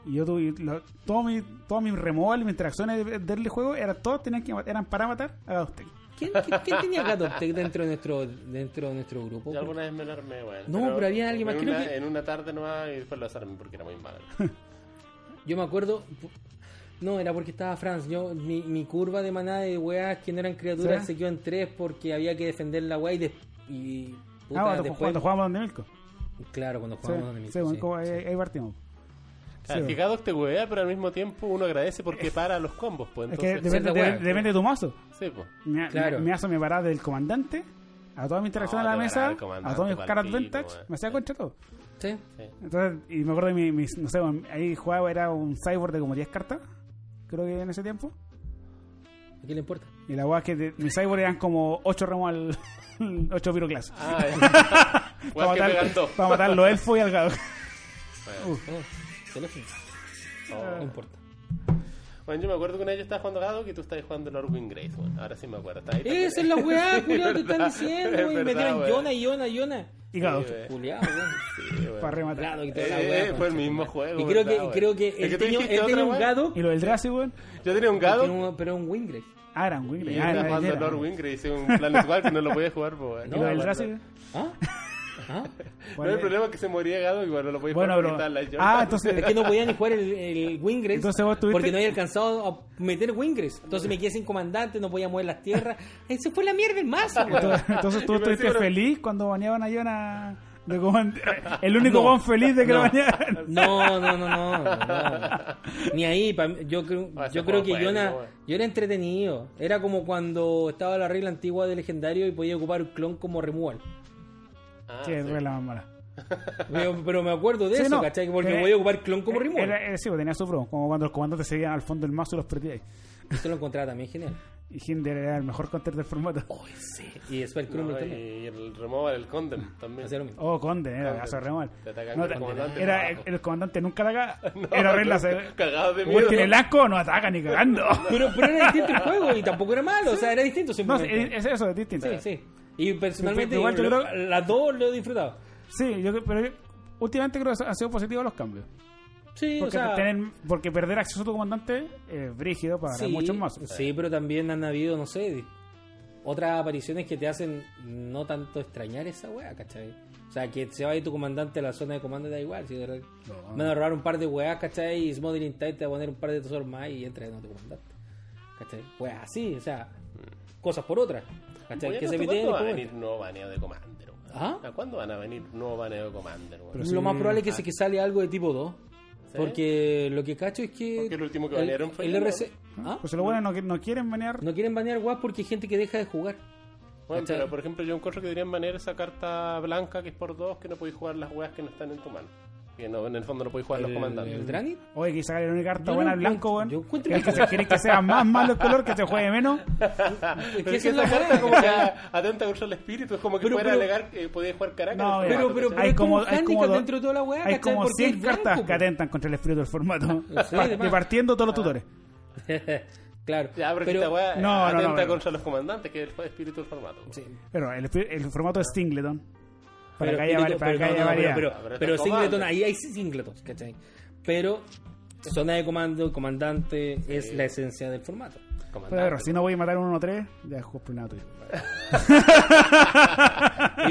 Y yo tuve lo- todo mi, todo mi removal y mis interacciones de- del juego era, todos tenían que, eran para matar a Gadostec. ¿Quién, quién, quién tenía Gato Tech dentro de nuestro, dentro de nuestro grupo? Yo alguna vez me lo armé, weón. No, pero había alguien más, En creo una, que- en una tarde nomás y después lo desarmé porque era muy malo. <laughs> Yo me acuerdo. No, era porque estaba Franz. Yo, mi, mi curva de manada de weas que no eran criaturas ¿Sí? se quedó en tres porque había que defender la wea y, de- y puta, ah, cuando, después. cuando jugábamos donde Milko. Claro, cuando jugábamos donde sí, bueno, sí, como sí. ahí partimos. Claro, Sí, te huevea, pero al mismo tiempo uno agradece porque para los combos, pues Es que depende, de- wea. depende de tu mazo. Sí, pues. Mi, Claro. mi, mi mazo me paraba del comandante a todas mis interacciones No, en la mesa, a todas mis caras vintage, weón. me hacía contra todo. Sí. Sí. Entonces, y me acuerdo de mi, mis- no sé, ahí jugaba, era un cyborg de como 10 cartas, creo que en ese tiempo. ¿A quién le importa? Y la weá es que de, mis cyborg eran como 8 remos al. <laughs> 8 piroclas. Ah, ya. <laughs> para, matar, para matar los elfos y al gado. Bueno. Oh, teléfono. Oh. No importa. Bueno, yo me acuerdo que una vez yo estaba jugando Gadok y tú estabas jugando Lord Winggrace, weón. Ahora sí me acuerdo. Ahí. Esa es la weá, <laughs> culiao, te están diciendo, es güey. Me verdad, dieron weón. Yona, Yona, Yona. Y gado. Sí, weón. Para rematar. Claro, y toda la Eh, weá, eh, fue el mismo juego. Y creo ¿verdad, que, creo que él tenía, él otra tenía un weá. gado, Y lo del Drazi, weón. Yo tenía un Gadok un- pero un Wingrace. Ah, era un yo Ah, estaba era, jugando era. Lord Winggrace, un Planet War que no lo podía jugar, weón. Y lo del no. ¿Ah? <laughs> ¿Ah? <laughs> No, el problema es que se moría y bueno, no lo podía Bueno, jugar estaban las Ah, entonces. Es que no podía ni jugar el, el Wingrace Entonces vos tuviste- porque no había alcanzado a meter Wingrace. Entonces me quedé sin comandante, no podía mover las tierras. <laughs> Ese fue la mierda el mazo. Entonces, entonces tú estuviste decía, feliz cuando baneaban a Yona de comand- El único No, feliz de que lo no. baneaban. No, no, no, no, no. <laughs> Ni ahí, pa- yo creo, Ah, yo creo que weón. yo era entretenido. Era como cuando estaba la regla antigua de legendario y podía ocupar un clon como removal. Ah, Sí, sí. es la más mala. Pero, pero me acuerdo de Sí, eso, no. ¿cachai? Porque Era- podía ocupar clon como removal. Era, era- sí, pues, tenía su pro, como cuando los comandantes seguían al fondo del mazo y los perdíais. Esto lo encontraba también genial. Y Hinder era el mejor counter del formato. Oh, sí. Y Spell No, también. y el removal, el condem también. Oh, Conde, era Conde. caso atacan No, el comandante era, el, el comandante nunca ataca. <laughs> era regla. se- Cagados de miedo. tiene blanco, no ataca ni cagando. Pero, pero era distinto el juego y tampoco era malo, o sea, era distinto No, simplemente. es eso, es distinto. Sí, sí. Y personalmente, Igual yo lo- creo- las dos lo he disfrutado. Sí, yo, creo- pero yo- últimamente creo que han sido positivos los cambios. Sí, Porque, o sea. tener- porque perder acceso a tu comandante es brígido para sí, muchos más. Sí, pero también han habido, no sé, di- otras apariciones que te hacen no tanto extrañar esa wea, ¿cachai? O sea, que se vaya tu comandante a la zona de comando da igual. Si de verdad- van a robar un par de weas, ¿cachai? Y Smothering Tide te va a poner un par de tesoros más y entra en tu comandante. ¿Cachai? Weas así, o sea, cosas por otras. ¿Cachai? Oye, que se ¿hasta meten ¿Cuándo va a venir nuevo baneo de Commander? ¿Ah? ¿A cuándo van a venir nuevo baneo de Commander? Pero Lo más probable es que se que sale algo de tipo 2. ¿Sí? Porque lo que cacho es que. Porque el último que banearon fue el el RC. ¿Ah? Pues lo bueno no, que- no quieren banear. No quieren banear WAP porque hay gente que deja de jugar. Bueno, ¿Cachai? pero por ejemplo, yo encuentro que deberían banear esa carta blanca que es por dos, que no podéis jugar las weas que no están en tu mano. Que no, en el fondo no podéis jugar los comandantes. el Dranit. Oye, que sacarle una carta buena al blanco, weón. yo encuentro ¿Querés que- se- querés que sea más malo el color, que se juegue menos? <laughs> Que es la carta como que atenta contra el espíritu, es como que Pero- fuera pero- alegar que podías jugar Caracas. No, Pero, pero, Hay como- como, hay handicap como do- dentro de toda la weá, Hay como Porque 100 es cartas blanco, que atentan contra el espíritu del formato. Sí, Pa- <laughs> además. Partiendo todos los tutores. <laughs> claro. Ya, pero, pero esta weá No, atenta no, contra los comandantes, que es el espíritu del formato. sí. Pero el, el formato es Singleton. Para Pero que haya, para pero que no, haya no, variedad. Pero, Ah, pero pero, está pero Singleton, ahí hay Singletons, ¿cachai? Pero zona de comando y comandante es la esencia del formato. Pero, Comandante. pero si no voy a matar un 1-3, ya es juego. Y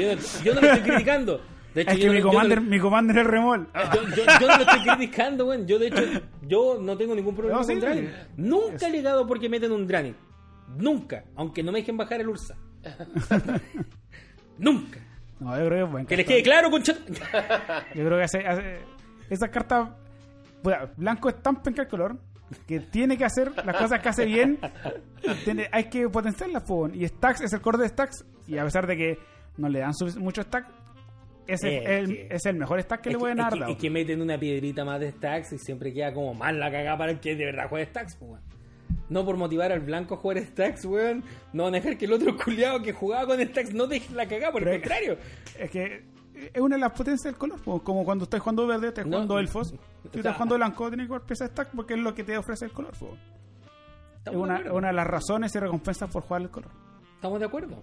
<laughs> Yo, no- yo no lo estoy criticando. De hecho, Es yo que mi yo no- commander, mi commander es remol. Yo, yo- yo no lo estoy criticando, weón. Yo, de hecho, yo no tengo ningún problema No, sí, con sí. Nunca he legado porque meten un Dranit. Nunca. Aunque no me dejen bajar el Ursa. <laughs> Nunca. No, yo creo que es buen Que les quede claro, concha. <laughs> Yo creo que hace, hace- esa carta. puta, blanco es tan penca el color que tiene que hacer las cosas que hace bien. Tiene- hay que potenciarlas, po, Y Stacks es el core de Stacks. Y a pesar de que no le dan sufic- mucho stack, es el, Eh, el- que- es el mejor stack que Es le que, pueden es dar. que- dado. es que meten una piedrita más de stacks y siempre queda como más la cagada para el que de verdad juegue stacks, pues, weón. No por motivar al blanco a jugar stacks, weón. No van a dejar que el otro culiado que jugaba con stacks no deje la cagada, por el Pero- contrario. Es que es una de las potencias del color. Como cuando estás jugando verde, estás No. jugando elfos. Si O sea, estás jugando blanco, tienes que jugar pieza stack porque es lo que te ofrece el color. Es de una, de las razones y recompensas por jugar el color. Estamos de acuerdo.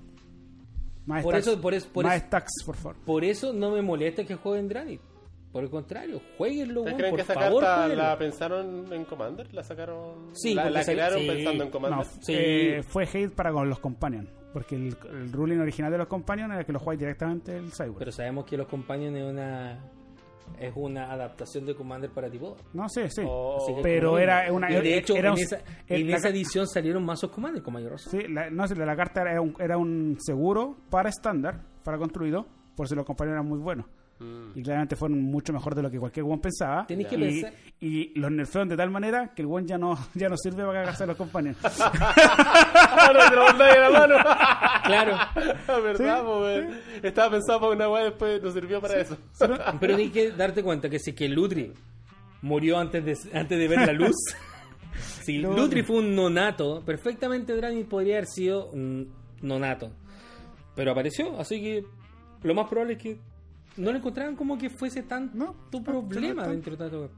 Más Por stacks, eso- por eso- por más eso- stacks, por favor. Por eso no me molesta que jueguen Dranit. Por el contrario, jueguenlo, ¿Ustedes weón, creen por que esa favor, carta jueguenlo. la pensaron en Commander? ¿La sacaron? Sí, la, la crearon sí. pensando en No, Commander. Sí. eh, fue hate para con los companions. Porque el, el ruling original de los companions era que los jugáis directamente el Cyber. Pero sabemos que los Companions es una es una adaptación de Commander para tipo. no, sí, sí. O- Así que Pero era una- y de hecho, era en esa, el- en la esa ca- edición salieron mazos Commander con mayor razón. Sí, la, no, la carta era un, era un seguro para estándar, para construido, por si los compañeros eran muy buenos. Mm. Y claramente fueron mucho mejor de lo que cualquier one pensaba. Tenéis que y, pensar- y los nerfearon de tal manera que el one ya no, <laughs> ya no sirve para cagarse a los compañeros. <laughs> Ahora te lo mandáis en la mano. Claro, <laughs> ¿Verdad, po, weón? Estaba pensado para una weá, después no sirvió para eso. pero tienes que darte cuenta que si que Lutri murió antes de, antes de ver la luz, si No. Lutri fue un nonato, perfectamente Drani podría haber sido un nonato. Pero apareció, así que lo más probable es que no le encontraran como que fuese tanto No, problema no, dentro de tanto.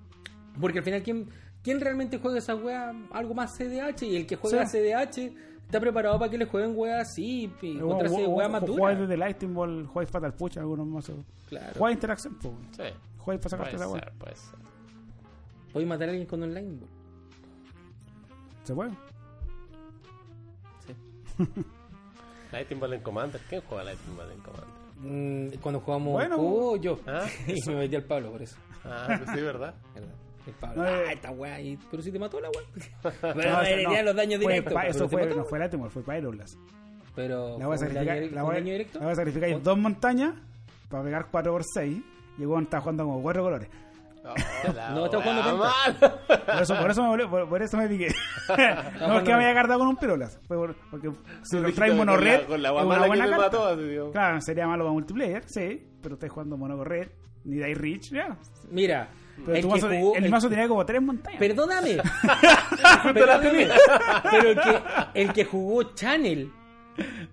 Porque al final, ¿quién, quién realmente juega esa wea algo más CDH? Y el que juega Sí. CDH está preparado para que le jueguen weas así y encontrarse wea más dura. Jugáis desde Lightning Ball, jugáis Fatal Push, algunos más. Claro. Jugáis interacción, pues. Sí. Jugáis para sacarte Puede la ser, weá. puede ser. Podéis matar a alguien con online. bro. Se puede. Sí. <laughs> Lightning Ball en Commander. ¿Quién juega Lightning Ball en Commander? Mm, cuando jugamos Bueno. juego, yo. Ah, <laughs> y me metí al Pablo por eso. Ah, pues sí, ¿verdad? ¿verdad? <laughs> El Pablo, No, eh. ah, esta weá. y- Pero si te mató la weá. <laughs> No, pero eso heredía no. los daños Fue directos. pero eso fue, mató. no fue Ball, fue Pyroblast. Pero. La voy a ¿fue sacrificar, la fue voy, daño directo? la voy a sacrificar en dos montañas para pegar 4x6. Y el weón está jugando como cuatro colores. No, está jugando mal. Por eso, por eso me, por, por eso me piqué. <laughs> no es que me haya cargado con un. Fue por- porque si lo traes mono Con la- Con una que buena me carta. mató, así digo. Claro, sería malo para multiplayer, sí. Pero estáis jugando mono red, ni dais reach, ya. Mira, Pero el que mazo, jugó. el, el- mazo tenía como tres montañas. <laughs> Perdóname. Perdóname. Pero el que, el que jugó Channel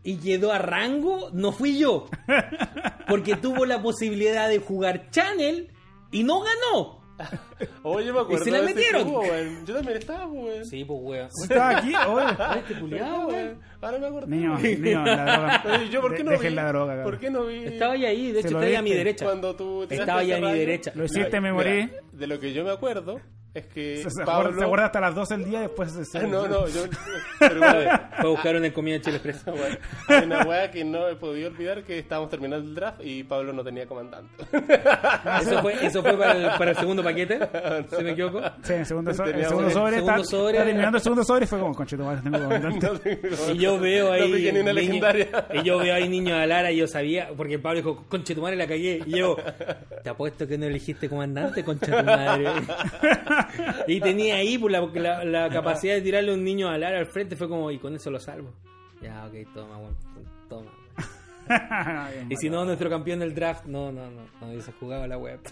y quedó a rango no fui yo. Porque tuvo la posibilidad de jugar Channel y no ganó. <laughs> Oye, me acuerdo. se la metieron. Yo también estaba, weón. Sí, pues weón. Estaba aquí, <laughs> oye. Este Ya, culiao, weón. Ahora me acuerdo. Niño, niño, la droga. ¿Yo por qué no Dejen vi? la droga, cabrón. ¿Por qué no vi? Estaba ahí, ahí, de hecho lo estaba ahí a mi derecha. Cuando tú Estaba ahí a mi derecha. Lo hiciste, me morí. De lo que yo me acuerdo es que Se, se Pablo... se acuerda hasta las 12 del día y después se, se- Ah, no, no, <laughs> yo... Pero a buscar una comida en Chile Express. <laughs> bueno, hay una weá que no he podido olvidar que estábamos terminando el draft y Pablo no tenía comandante. <laughs> Eso fue, eso fue para, el, para el segundo paquete, si me equivoco. Sí, el segundo, so- el segundo el sobre, segundo está, sobre- está terminando el segundo sobre y fue como, conchito, madre, tengo comandante. No tengo- Y yo veo ahí. No ni una niño- legendaria. y yo veo ahí niños de Lara y yo sabía, porque Pablo dijo, concha tu madre la cagué. Y yo, te apuesto que no elegiste comandante, concha tu madre. <laughs> y tenía ahí pues, la, la, la capacidad de tirarle a un niño a Lara al frente, fue como, y con eso lo salvo. Ya, ok, toma, bueno, toma. Bien, <laughs> Y si no, nuestro campeón del draft, no, no, no, no hubiese jugado la web. <laughs>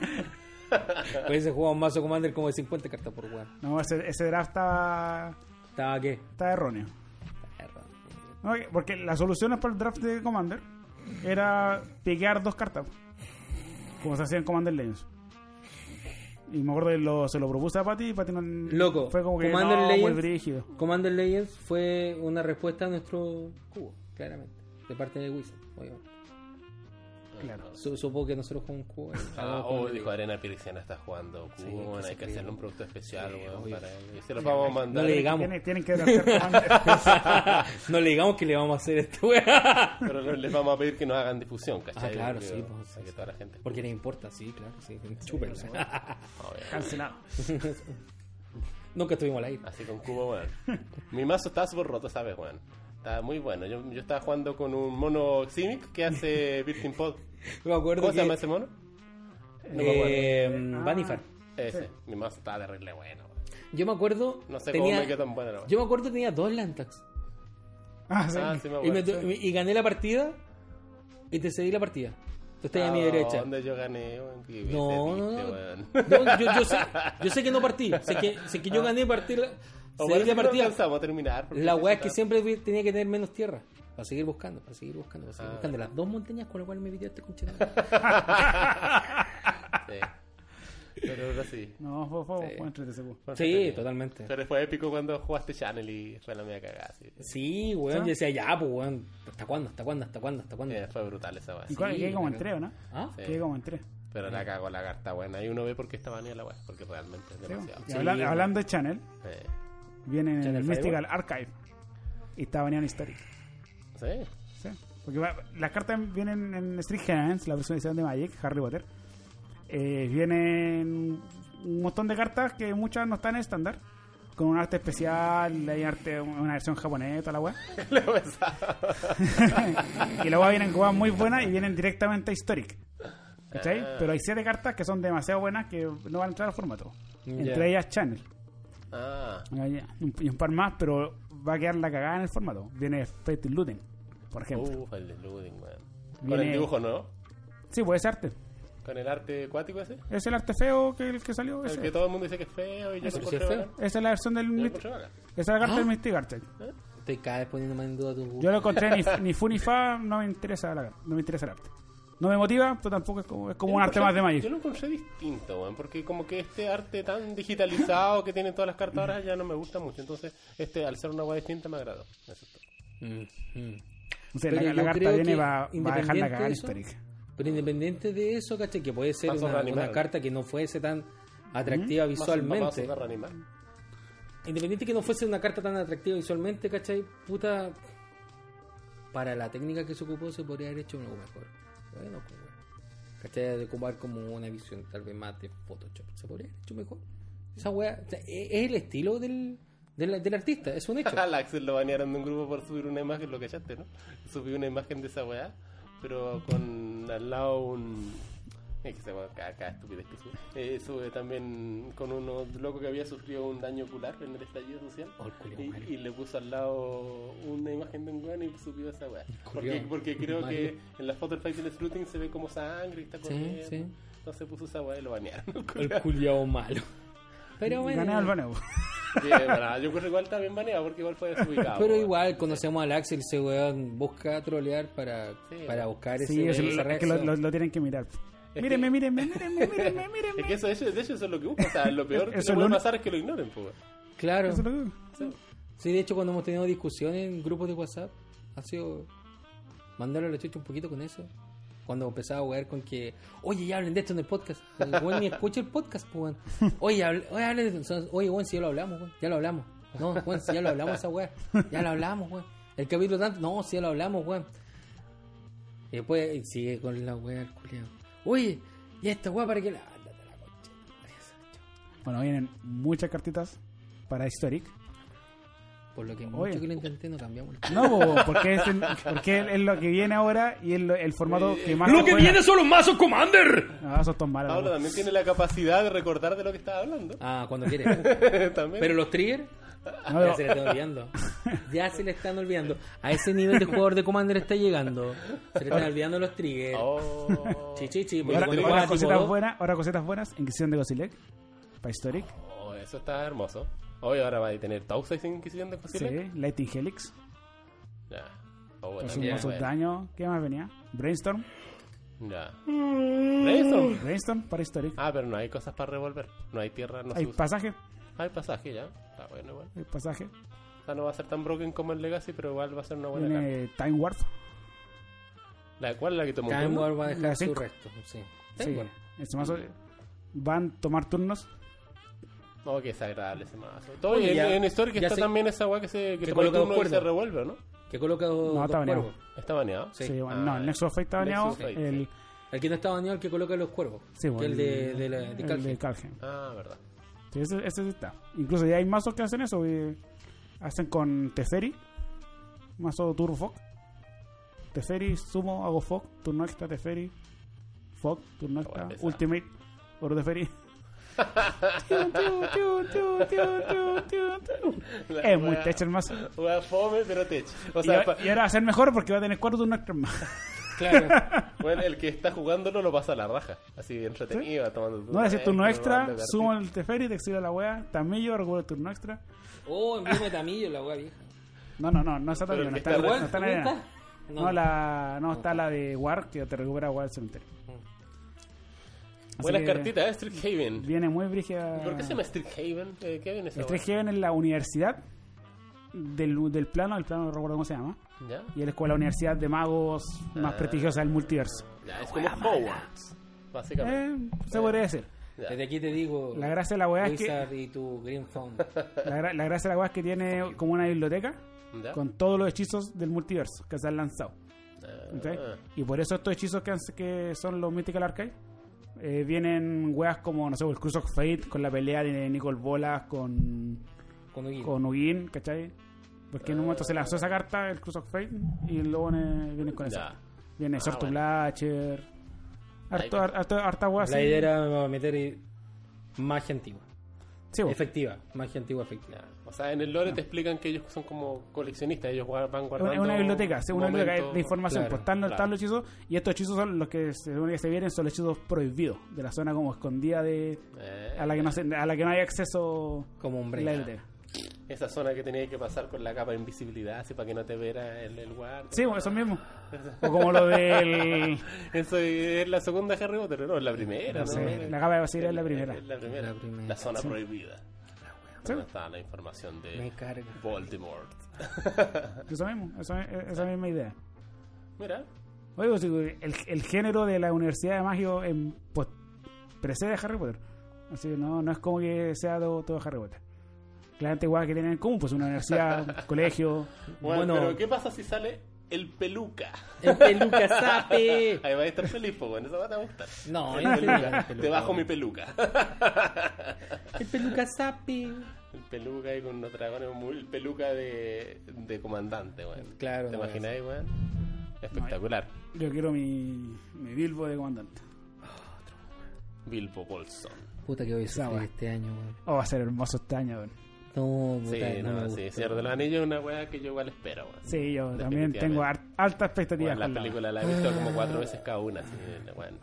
Pues ese jugaba un mazo Commander como de 50 cartas por weón. No, ese, ese draft estaba, ¿Estaba qué? estaba erróneo. No, porque la solución para el draft de Commander era piquear dos cartas. Como se hacía en Commander Legends. Y me acuerdo que lo- se lo propuse a Pati y Pati no. Loco, Fue como que Commander no, muy Legends- brígido. Commander Legends fue una respuesta a nuestro cubo, claramente. De parte de Wizard, obviamente. Claro. Su- supongo que nosotros jugamos cubo. Ah, oh, dijo. Arena Piriciana está jugando Sí, cubo, bueno, que hay que hacerle un producto especial, Sí, weón, para él. Y se los vamos a mandar. No le digamos. Tienen, tienen que <laughs> no le digamos que le vamos a hacer esto, weá. Pero no les vamos a pedir que nos hagan difusión, ¿cachai? Ah, claro, Porque, sí, pues, sí, que toda la gente. Porque le importa, sí, claro, sí. Chúpenlo. Cancelado. <laughs> Nunca estuvimos al aire. Así con cubo, weón. Mi mazo estaba súper roto, ¿sabes, weón? Estaba muy bueno. Yo, yo estaba jugando con un mono Simic que hace Virgin Pod. <laughs> Me acuerdo ¿Cómo que... se llama ese mono? No me acuerdo. eh, Ah. Ese. Mi mazo estaba terrible bueno. Yo me acuerdo... No sé tenía... cómo me quedó tan bueno. Yo me acuerdo que tenía dos Lantax. Ah, sí. Ah, sí me Y, me acuerdo. to- y gané la partida y te cedí la partida. Tú estás a mi Ah, derecha. ¿Dónde yo gané, No, no, no. No, yo, yo sé, yo sé que no partí. Sé que, sé que yo gané partí la, O cedí la no partida. alcanzamos a terminar. La sí weá es que siempre tenía que tener menos tierra. Para seguir buscando, para seguir buscando, para seguir Ah. buscando. Las dos montañas con las cuales me pidió este conchero. <laughs> Sí. Pero ahora sí. No, fue, fue, Sí. fue Sí, totalmente. Pero fue épico cuando jugaste Channel y fue la media cagada. Sí. Sí, weón. Yo decía, ya, pues, weón. ¿Hasta cuándo? ¿Hasta cuándo? ¿Hasta cuándo? ¿Hasta cuándo? Sí, fue brutal esa weá. ¿Y quedé como en tres, ¿o no? ¿Ah? Sí. Quedé como en tres. Pero la cagó la carta buena. Y uno ve por qué está baneada la weá. Porque realmente es demasiado. y hablando de Channel, viene en ¿Channel el? Mystical Archive. Y está baneado en Historic. Sí. Sí. Porque va- las cartas vienen en Street Giants, la versión edición de Magic, Harry Potter. Eh, vienen un montón de cartas que muchas no están en estándar. Con un arte especial, hay arte, una versión japonesa, toda la weá. <laughs> Le pensaba. <laughs> y luego vienen cosas muy buenas y vienen directamente a Historic. ¿Cachai? Ah. Pero hay siete cartas que son demasiado buenas que no van a entrar al formato. Entre Ya. ellas Channel. Ah. Y un par más, pero va a quedar la cagada en el formato. Viene Fate Looting, por ejemplo. Uf, el de Looting, weón. Con Viene- el dibujo, ¿no? Sí, puede ser arte. Con el arte acuático ese. Es el arte feo que el que salió. El ese. que todo el mundo dice que es feo y yo lo sí es encontré feo. Esa es la versión del Yo lo Myst- encontré bacán. Esa es la carta ¿Ah? del Mystic Archive. Estoy cada vez poniendo más en duda tu Yo lo encontré ni, ni fu ni fa, no me interesa la, no me interesa el arte. No me motiva, pero tampoco es como, es como Yo un arte más de Yo Magic. lo encontré distinto, weón, porque como que este arte tan digitalizado que tienen todas las cartas ahora ya no me gusta mucho. Entonces, este al ser una weá distinta me agradó. Eso. Mm, mm. Sé, Pero la, la yo carta viene va, va a dejar la cagada de Historic. Pero independiente de eso, ¿cachai? Que puede ser una, carta que no fuese tan atractiva Más visualmente. de reanimar. Independiente que no fuese una carta tan atractiva visualmente, ¿cachai? Puta. Para la técnica que se ocupó, se podría haber hecho algo mejor. Bueno, pues, bueno. ¿cachai? De ocupar como una visión tal vez más de Photoshop. Se podría haber hecho mejor. Esa wea. o sea, es es el estilo del, del, del artista, es un hecho. <laughs> Al Axel lo banearon de un grupo por subir una imagen, lo cachaste, ¿no? Subió una imagen de esa weá, pero con al lado un. <laughs> Es que se weá, cada, cada estupidez que sube. Eh, sube también con uno loco que había sufrido un daño ocular en el estallido social. Oh, y, y le puso al lado una imagen de un weón y subió esa weá. Porque, porque creo malo. que en la foto del Fight del Sleuthing se ve como sangre y está Sí, corriendo. sí. Entonces puso esa weá y lo banearon. El culiao malo. Pero bueno. Gané al baneo. Bien, bueno, yo creo que igual bien baneado porque igual fue desubicado. Pero igual conocemos al Axel, ese weón busca trolear para, Sí, para buscar ese, Sí, eso, esa es que lo, lo- lo tienen que mirar. Mírenme, mírenme, <laughs> mírenme, mírenme. Es que eso, de hecho, eso es lo que busca. O sea, lo <laughs> peor que Eso puede pasar es que lo ignoren, pues. Claro. Eso es lo que- Sí, de hecho, cuando hemos tenido discusiones en grupos de WhatsApp, ha sido mandarle a la chucha un poquito con eso. Cuando empezaba a jugar con que, oye, ya hablen de esto en el podcast. Weón ni escucha el podcast, pues, weón. Oye, hable- oye, hablen de esto. Oye, weón, si ya lo hablamos, weón. Ya lo hablamos. No, weón, si ya lo hablamos esa weá. Ya lo hablamos, weón. El capítulo tanto, no, si ya lo hablamos, weón. Y después sigue con la weá, el culiao. Oye, y esta weá para que la. Bueno, vienen muchas cartitas para Historic. Por lo que Oye. mucho que lo intenté, no cambiamos. el- No, po, porque, es, el- porque es lo que viene ahora y es lo- el formato que más. ¡Lo que juega. viene son los mazos Commander! No, eso es tan malo. Pablo también tiene la capacidad de recordar de lo que estaba hablando. Ah, cuando quiere. <laughs> también. Pero los triggers, No, Ya se le están olvidando. Ya se le están olvidando. A ese nivel de jugador de Commander está llegando. Se le están olvidando los triggers. Oh. Sí, sí, sí, porque ahora, ahora cositas buenas, ahora cositas buenas, Inquisición de Gosilek, para Historic. Oh, eso está hermoso. Hoy ahora va a tener Tausa sin Inquisición de Sí, Cosile. Lighting Helix, Ya. Oh, bueno, mazos bueno. daño. ¿Qué más venía? Brainstorm, Ya. Brainstorm. Brainstorm para Historic. Ah, pero no hay cosas para revolver. No hay tierra, no Hay se usa. pasaje, Hay pasaje ya. Está bueno, igual. hay pasaje. O sea, no va a ser tan broken como el Legacy, pero igual va a ser una buena carta. Viene Time Warp. ¿La cuál es la que tomó Time turno? War va a dejar su resto. Sí. Sí, ese mazo van a tomar turnos. No, que es agradable ese mazo. Todo Oye, en, ya- en Historic ya está sé- también esa weá que se que que toma el turno y se revuelve, ¿o ¿no? Que coloca dos, No, dos está baneado. cuervos. Está baneado. Sí. Sí, bueno, Ah, no, el Nexus of Fate está baneado. Nexus Fate, el, sí. El que no está baneado, el que coloca los cuervos. sí, que bueno, el de, de, la, de el de Calgen. Ah, verdad. Sí, ese, ese sí está. Incluso ya hay mazos que hacen eso. que hacen con Teferi. Mazo Turbo Fog. Teferi, sumo, hago Fog. Turno extra, Teferi. Fog, turno extra. Ultimate, oro Teferi. <laughs> <laughs> Es muy techo el mazo. Fome, pero. O Y, sea, y ahora va a ser mejor porque va a tener cuatro turnos extra más. <laughs> Claro. <laughs> bueno, el que está jugándolo lo pasa a la raja. Así entretenido, tomando No, es decir, turno extra, robando sumo el Teferi, te exilio la wea. Tamillo, recupero el turno extra. oh, envíame tamillo, la wea vieja. No, no, no, no está también. No está, está no está en la. No, la, no está la de War, que te recupera War del cementerio. Así Buenas cartitas, ¿eh? Street Haven. Viene muy brígida. ¿Por qué se llama Street Haven? Eh, ¿Qué viene esa Street? Haven es la universidad del, del plano, el plano no recuerdo cómo se llama. ¿Ya? Y es la universidad de magos más Ah. prestigiosa del multiverso. Ya, es como Hogwarts. Básicamente. Eh, se podría decir. Ya. Desde aquí te digo, La gracia de la weá es que. Wizard y tu Green Phone. <laughs> La, gra- la gracia de la weá es que tiene como una biblioteca ¿Ya? con todos los hechizos del multiverso que se han lanzado. Ah. Y por eso estos hechizos que, han- que son los Mythical Archive eh, vienen weas como, no sé, el Cruise of Fate con la pelea de Nicole Bolas con, Con Ugin. con Ugin, ¿cachai? Porque en un momento se lanzó esa carta, el Cruise of Fate, y luego viene, viene con eso. Ya. Viene Ah, Sword bueno. Blatcher, harto, harto, harta wea La idea era meter magia antigua. Sí. Efectiva. Magia antigua efectiva. Ya. O sea, en el lore te explican que ellos son como coleccionistas, ellos van Es guardando. es una biblioteca, sí, una biblioteca de información. claro, pues están, los- claro. están los hechizos y estos hechizos son los que se supone que se vienen, son los hechizos prohibidos de la zona como escondida de Eh, a la que no, se- a la que no hay acceso Como un break. la. Esa zona que tenía que pasar con la capa de invisibilidad, así para que no te viera el, el guardia. Sí, bueno, eso mismo. <laughs> O como lo del. Eso es la segunda Harry Potter, no, es la primera. No ¿no? sé, la capa de Basilea es la primera. Es la primera. La primera. La zona prohibida. Sí. ¿Dónde está la información Me de carga. Voldemort? <laughs> Eso mismo, eso- esa misma idea. Mira, Oye, pues, digo, el, el género de la Universidad de Magia en, pues, precede a Harry Potter. Así que no, no es como que sea todo, todo Harry Potter. Claramente, igual que tienen en común, pues una universidad, <laughs> colegio. bueno, Bueno. pero ¿qué pasa si sale el peluca? El peluca sape. <laughs> Ahí va a estar feliz, pues bueno, eso va a te gustar. No, El el peluca. peluca. Te bajo mi peluca. <laughs> El peluca sape. El peluca ahí con unos dragones, muy- el peluca de, de comandante, weón. Claro, ¿Te no, imagináis, weón? Espectacular. Yo quiero mi, mi Bilbo de comandante. Bilbo Bolson. Puta que voy a sufrir este año, weón. Oh, va a ser hermoso este año, weón. No, puta, Sí, no, no, sí. Señor de los Anillos es una weá que yo igual espero, weón. Sí, yo también tengo altas expectativas Bueno, la con la película la he visto como cuatro veces cada una, así, bueno.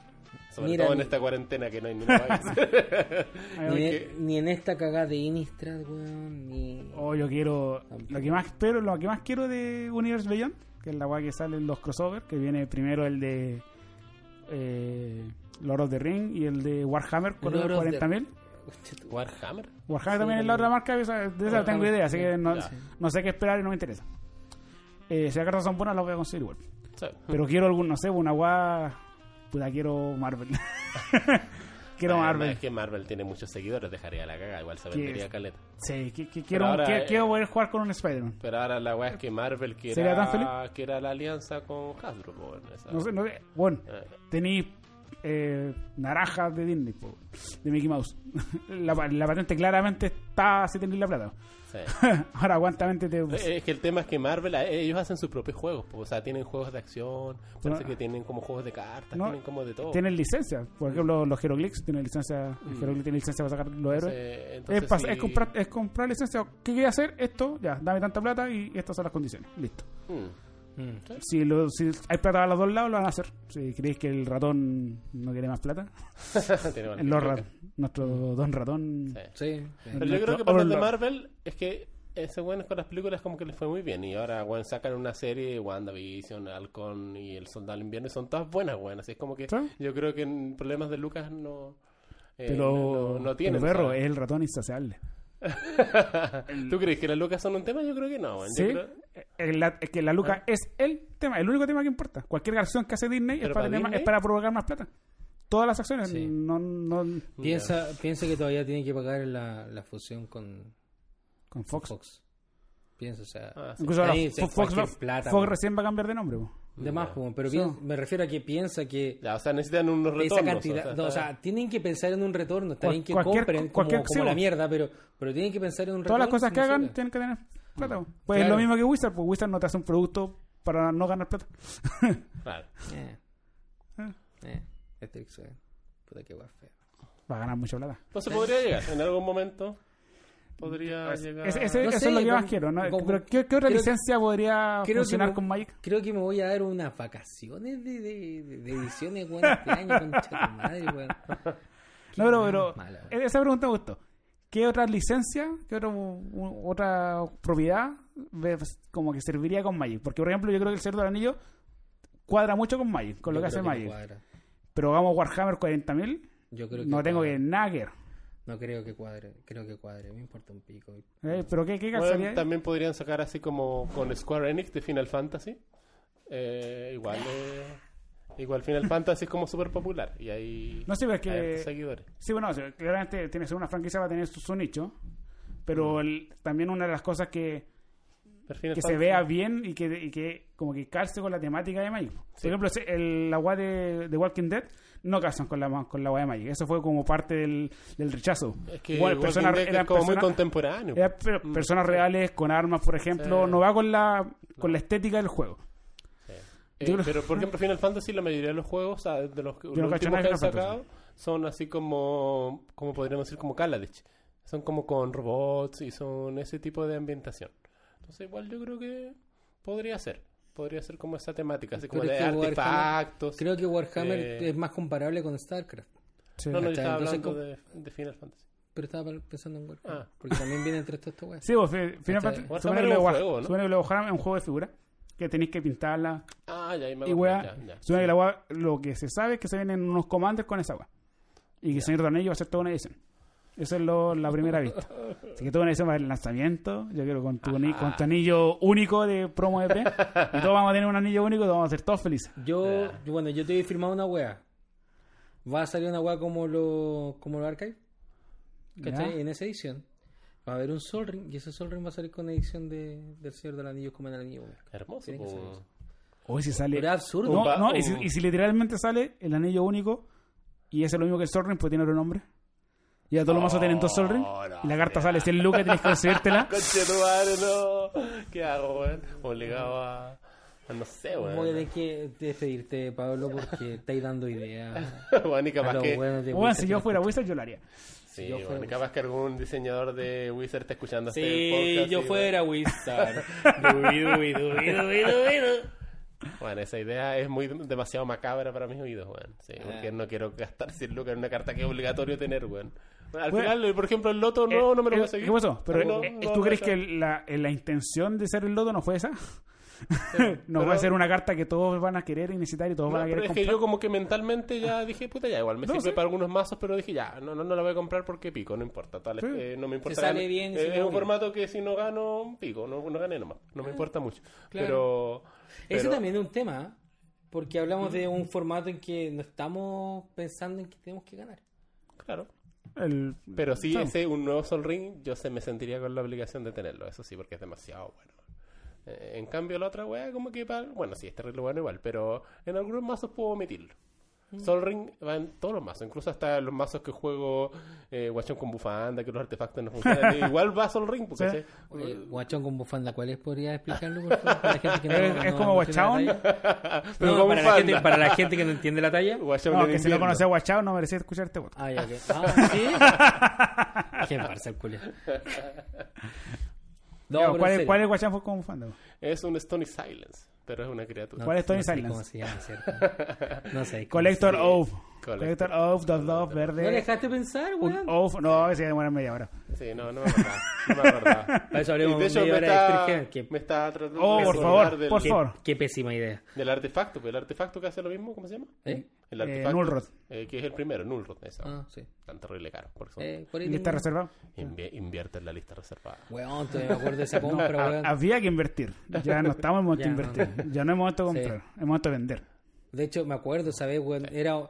Sobre Mira, todo en ni- esta cuarentena que no hay ni una país. <laughs> Ay, Ni, en, ni en esta cagada de Innistrad, weón, ni... Oh, yo quiero. Lo que más espero, lo que más quiero de Universe Beyond, que es la weá que sale en los crossovers, que viene primero el de eh, Lord of the Ring y el de Warhammer con Lord los of the- 40.000. Hostia, tú. Warhammer. Warhammer también es la otra marca, esa- de esa no tengo idea, así sí. que no, sé qué esperar y no me interesa. Eh, si las cartas son buenas, las voy a conseguir igual. Sí. Pero quiero algún, no sé, una weá. Puta, quiero Marvel. <laughs> quiero Además, Marvel. Es que Marvel tiene muchos seguidores, dejaría la caga, igual se vendería caleta. Sí, que, que quiero, ahora, que- eh, quiero poder jugar con un Spider-Man. Pero ahora la weá es que Marvel ¿Sería tan quiera, quiera la alianza con Hasbro, bueno, No sé, no sé. Bueno, eh, tenéis eh, naranjas de Disney, po, de Mickey Mouse. <laughs> la, pa- la patente claramente está si tenéis la plata. Sí. <laughs> Ahora, aguantamente te. Es que el tema es que Marvel, eh, ellos hacen sus propios juegos. po. O sea, tienen juegos de acción, parece No. que tienen como juegos de cartas, No, tienen como de todo. Tienen licencia. Por ejemplo, los Heroclix tienen licencia. Mm. Heroclix tiene licencia para sacar los héroes. Entonces, entonces Es, sí- es comprar, es comprar licencia. ¿Qué quería hacer? Esto, ya, dame tanta plata y estas son las condiciones. Listo. Mm. Mm. Si, lo- si hay plata a los dos lados, lo van a hacer. Si creéis que el ratón no quiere más plata, <laughs> Tiene pinta. <laughs> ra- nuestro don ratón. Sí. Sí, sí. Pero yo creo que para los de. Marvel es que ese bueno con las películas como que les fue muy bien. Y ahora, bueno, sacan una serie, WandaVision, Halcón y El Soldado del Invierno, y son todas buenas, buenas. Así es como que ¿Sí? yo creo que en problemas de Lucas no, eh, Pero, no, no tienen. pero, perro, es el ratón insaciable. <laughs> ¿Tú crees que las Lucas son un tema? Yo creo que no. Sí, creo- Eh, la- es que la Luca es el tema, el único tema que importa. Cualquier acción que hace Disney es ¿Pero para, para tener más- Disney? es para provocar más plata. Todas las acciones, Sí. no, no Piensa, piensa que todavía tiene que pagar la, la fusión con con Fox. Fox. Piensa, o sea, Ah, sí. Incluso ahora Fox, plata, Fox recién va a cambiar de nombre. De más, pero me refiero a que piensa que Ya, o sea, necesitan unos esa retornos. cantidad, o sea, no, o sea, tienen que pensar en un retorno, está bien que compren como, cualquier- como sí, la mierda, pero, pero tienen que pensar en un Todas retorno. las cosas si que hagan tienen que tener plata. Pues es Claro. lo mismo que Wizard, pues Wizard no te hace un producto para no ganar plata. <laughs> Claro. Eh, Ah. eh, este eh, puta que guay feo. Va a ganar mucha plata. Entonces podría llegar. En algún momento podría llegar. Ese- ese- No eso sé, es lo que más quiero. ¿no? como- Pero ¿qué, qué otra creo- licencia podría creo que funcionar me- con Magic? Creo que me voy a dar unas vacaciones de, de, de- de ediciones, weón, este año, concha tu madre, weón. <laughs> No, pero, pero Mala, esa pregunta me gustó. ¿Qué otra licencia, qué otro- u- otra propiedad ves como que serviría con Magic? Porque, por ejemplo, yo creo que el Cerdo del Anillo cuadra mucho con Magic, con lo que hace no Magic. pero vamos Warhammer 40.000, Yo creo que no tengo cuadra. que nada que ver. No creo que cuadre, creo que cuadre, me importa un pico. ¿Eh? ¿Pero qué, qué Bueno, ahí? también podrían sacar así como con Square Enix de Final Fantasy. Eh, igual, eh, igual Final Fantasy es como súper popular y hay No sé, pero es hay hartos que... seguidores. Sí, bueno, claramente tiene que ser una franquicia, va a tener su, su nicho. Pero el- también una de las cosas que, Que se vea bien y que, y que como que calce con la temática de Magic. Por ejemplo, el, la weá de, de Walking Dead no calzan con la con la weá de Magic. Eso fue como parte del, del rechazo. Es que Walking personas- eran como muy contemporáneo. eran Mm, personas reales con armas, por ejemplo, Sí. no va con la con la estética del juego. Sí. Eh, pero por <laughs> ejemplo Final Fantasy la mayoría de los juegos o sea, de los, que- no los cacho últimos que han sacado son así como como podríamos decir como Kaladesh son como con robots y son ese tipo de ambientación entonces igual yo creo que podría ser podría ser como esa temática así como de artefactos Creo que Warhammer Eh, es más comparable con StarCraft. Sí. no no yo estaba Entonces, hablando ¿cómo- de, de Final Fantasy Pero estaba pensando en Warhammer. Ah. Porque también viene entre estas weas. Sí, vos, fi- Final Fantasy. Warhammer es un de War- juego, ¿no? supone que lo de Warhammer es un juego de figuras que tenéis que pintarla ah ya ahí me y weá. ya, ya. supone que la weá- lo que se sabe es que se vienen unos commanders con esa weá. Y que el Señor Tornillo va a hacer toda una edición. Eso es lo, la primera vista. Así que a haber el lanzamiento. Yo quiero con tu, ani- con tu anillo único de promo de pre. y todos vamos a tener un anillo único y todos vamos a ser todos felices. Yo, bueno, yo te he firmado una wea. Va a salir una wea como lo, como lo archive. ¿Cachai? En esa edición. Va a haber un Sol Ring y ese Sol Ring va a salir con edición de, del Señor del Anillo como en el Anillo. hermoso Tiene que ser po. eso. Hoy si sale. Pero es absurdo. No, no, y, si, un- y si literalmente sale el anillo único y es lo mismo que el Sol Ring, pues tiene otro nombre. Y a todos los mazos tienen dos Sol Ring. Oh, y la carta sale 100 lucas y tienes que conseguírtela. <laughs> Conche tu madre, no. ¿Qué hago, weón? Obligado a, a no sé, weón. Voy a tener que despedirte, Pablo, porque estáis dando ideas. <laughs> Weón, y a capaz que... Bueno, Wizard si yo fuera Wizard, yo lo haría. Sí, yo bueno, capaz que algún diseñador de Wizard está escuchando este Si podcast. yo fuera Wizard. <laughs> Dubi, dubi, dubi, dubi, dubi, du. Bueno, bueno, esa idea es muy demasiado macabra para mis oídos, weón. Sí, porque Ah. no quiero gastar 100 lucas en una carta que es obligatorio tener, weón. Al Bueno, final, por ejemplo, el loto no, Eh, no me lo eh, voy a seguir. ¿Qué pasó? Pero, No, eh, no, ¿Tú no, crees no. que la, eh, la intención de ser el loto no fue esa? <laughs> no pero- va a ser una carta que todos van a querer y necesitar y todos No, van a pero querer es que yo como que mentalmente ya dije, puta, ya igual, me No, sirve sí. para algunos mazos, pero dije, ya, no, no, no la voy a comprar porque pico, no importa, tal, Sí. eh, no me importa. sale ganar. bien Eh, es un formato que si no gano, pico, no, no gané nomás, no me importa mucho. Claro. Pero, Ese pero- también es un tema, ¿eh? porque hablamos de un formato en que no estamos pensando en que tenemos que ganar. Claro. El- Pero si Claro. ese un nuevo Sol Ring, yo se me sentiría con la obligación de tenerlo, eso sí, porque es demasiado bueno. Eh, en cambio, la otra wea, como que, pa- bueno, sí, es terrible bueno igual, pero en algunos mazos puedo omitirlo. Sol Ring va en todos los mazos, incluso hasta los mazos que juego eh, Guachón con bufanda, que los artefactos no funcionan. <laughs> igual va Sol Ring, porque Sí. guachón con bufanda, ¿cuál es? ¿Podría explicarlo, por favor? Para la gente que no, Es- no- es no como entiende la guachón. talla. <laughs> Pero No, con para, la gente, para la gente que no entiende la talla. Guachón No, que si no conocía a Guachao no merecía escuchar este. Ah, ya, que. <laughs> Ah, ¿sí? Qué farsa el. No, ¿Cuál, es. ¿Cuál es fue como bufanda? Es un Stony Silence, pero es una criatura. No, ¿Cuál es Tony no sé Silence? ¿Cómo se llama, cierto? <laughs> No sé. Collector Oath. Collector. Collector Oath, dos dos, verde. No dejaste pensar, weón. Oath, no, ese demora media hora. Sí, no, no me acordaba. No me acordaba. Para eso hablemos de hecho media me hora de está, Qué, me está tratando Oh, de por favor, del, por qué- favor. qué pésima idea. del artefacto, pues el artefacto que hace lo mismo, ¿cómo se llama? ¿Eh? El Eh, artefacto. Nullrod. eh, que es el primero, Nullrod. Esa. Ah, sí. Tan terrible caro. Por eso Eh, por ahí Lista tengo- reservada. invi- invierte en la lista reservada. Weón, todavía me acuerdo de esa <laughs> compra, Ha- weón. Había que invertir. Ya no estamos en <laughs> momento de Ya no. invertir. Ya no es momento de Sí. comprar. Es momento de vender. De hecho, me acuerdo, ¿sabes, weón? Era,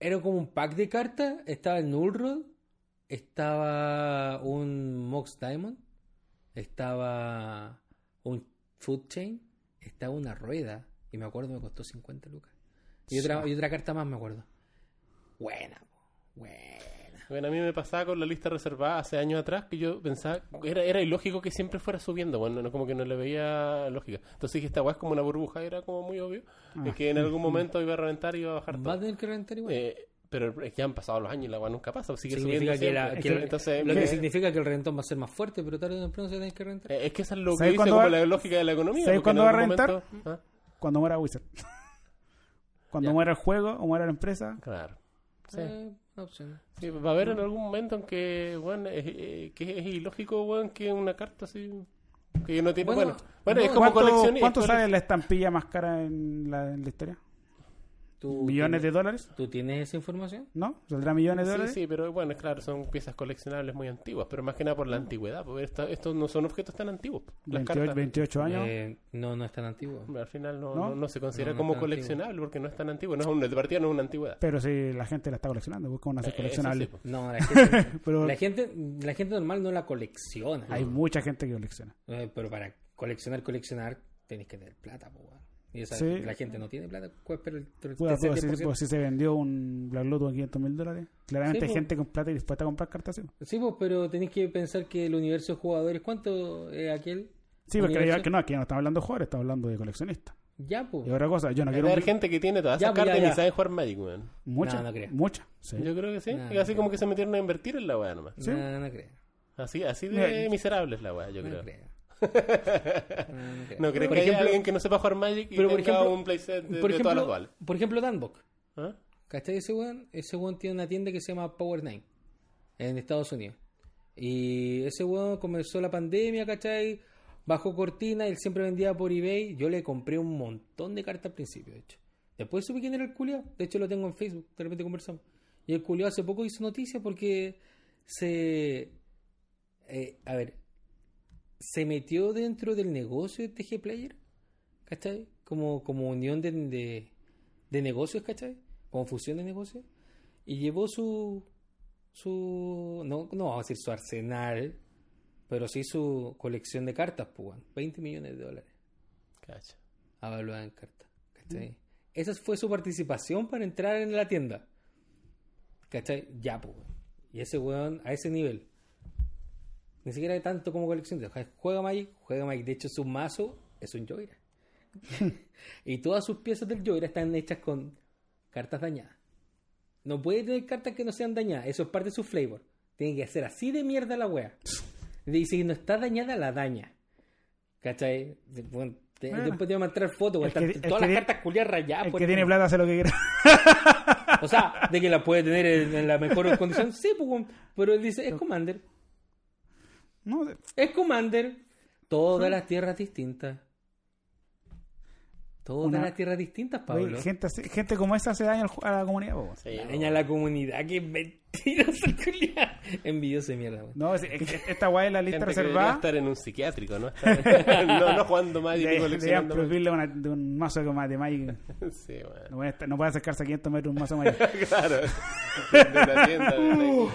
era como un pack de cartas. Estaba el Nullrod. Estaba un Mox Diamond. Estaba un Food Chain. Estaba una rueda. Y me acuerdo, me costó 50 lucas. Y otra, y otra carta más, me acuerdo. Buena, buena. Bueno, a mí me pasaba con la lista reservada hace años atrás que yo pensaba, era, era ilógico que siempre fuera subiendo, bueno, no, como que no le veía lógica. Entonces dije, esta weá es como una burbuja, era como muy obvio, es que en algún momento iba a reventar y iba a bajar Va a tener que rentar igual. Eh, pero es que han pasado los años y la weá nunca pasa, sigue significa subiendo que, la- siempre. que el- Entonces, lo que significa que el rentón va a ser más fuerte, pero tarde o temprano se tiene que rentar. eh, es que esa es lo que ¿Sabes dice como va- la lógica de la economía. ¿Sabes cuándo va a rentar? momento- ¿Ah? Cuando muera Wizard. <laughs> Cuando Ya. muera el juego o muera la empresa. Claro. Sí. Eh, opción. Sí, va a haber en algún momento en que, bueno, es, eh, que es ilógico, bueno, que una carta así... Que no tiene... Bueno, Bueno, bueno, es como ¿Cuánto, colección... cuánto es sale la estampilla más cara en la, en la historia? ¿Tú ¿Millones de dólares? ¿Tú tienes esa información? ¿No? ¿Saldrá millones de Sí, dólares? sí, pero bueno, claro, son piezas coleccionables muy antiguas, pero más que nada por la antigüedad, porque esta- estos no son objetos tan antiguos. Las 28, cartas, 28 años. Eh, no, no es tan antiguo. al final no, ¿No? no, no se considera No, no como es coleccionable porque no es tan antiguo, no es un, de partida no es una antigüedad. Pero si la gente la está coleccionando, pues, ¿cómo no hacer Eh, coleccionable? sí, pues. No, la <laughs> gente, Pero- la gente, la gente normal no la colecciona. Hay mucha gente que colecciona. Eh, pero para coleccionar, coleccionar, tenés que tener plata, po, weón. Y esa, Sí. la gente no tiene plata, pues, pero el, el pues, si, 10%. pues, si se vendió un Black Lotus a 500 mil dólares, claramente Sí, hay pues. gente con plata y dispuesta a comprar cartas. Sí, pues, pero tenés que pensar que el universo de jugadores, ¿cuánto es aquel? Sí, porque universo? ya, que no, aquí no estamos hablando de jugadores, estamos hablando de coleccionistas. Ya, pues. Y otra cosa, yo no Hay quiero un- gente que tiene todas Ya, esas pues, cartas ya, y ni saben jugar Magic, weón. mucha, No, no creo. mucha. Sí. Yo creo que sí. No, y así no como que se metieron a invertir en la weá nomás. Sí. No, no creo. Así, así de miserable es la weá, yo No creo. <laughs> No, creo. ¿No crees Por que haya ejemplo- alguien que no sepa jugar Magic y pero por tenga ejemplo- un playset de, por de ejemplo, todas las duales? por ejemplo, Danbok. ¿Ah? ¿Cachai ese weón? Ese weón tiene una tienda que se llama Power Nine en Estados Unidos. Y ese weón comenzó la pandemia, ¿cachai? Bajó cortina, él siempre vendía por eBay. Yo le compré un montón de cartas al principio, de hecho. Después supe quién era el culiao. De hecho, lo tengo en Facebook. De repente conversamos. Y el culiao hace poco hizo noticia porque se. eh, a ver. Se metió dentro del negocio de TG Player. ¿Cachai? Como, como unión de, de, de negocios, ¿cachai? Como fusión de negocios. Y llevó su. su no, no vamos a decir su arsenal, pero sí su colección de cartas, pues, weón. 20 millones de dólares Cacha. avaluada en cartas. ¿Cachai? Esa fue su participación para entrar en la tienda. ¿Cachai? Ya, pues. Y ese weón, a ese nivel. Ni siquiera de tanto como colección. Juega Magic, juega Magic. De hecho, su mazo es un Joyra. <laughs> <laughs> y todas sus piezas del Joyra están hechas con cartas dañadas. No puede tener cartas que no sean dañadas. Eso es parte de su flavor. Tiene que ser así de mierda la wea. Y si no está dañada, la daña. ¿Cachai? Bueno, te- Bueno. después te voy a mostrar fotos. Todas que las tiene- cartas culiadas rayadas. El que tiene plata hace lo que quiera. <laughs> O sea, de que la puede tener en, en la mejor condición. Sí, pues, pero él dice, es Commander. No, de- Es Commander. Todas las tierras distintas. Todas Una- las tierras distintas, Pablo. Oye, gente, gente como esa hace daño a la comunidad. po. Sí, Daña a la comunidad, que mentiroso. <laughs> Envidioso de mierda. No, es- es que esta guay es la lista Gente que reservada. estar en un psiquiátrico, ¿no? <laughs> No, no jugando Magic De, coleccionando Magic. prohibirle una- de un mazo de, ma- de Magic. Sí, bueno. No puede, estar- no puede acercarse a 500 metros un mazo de Magic. <laughs> claro. De la tienda, de.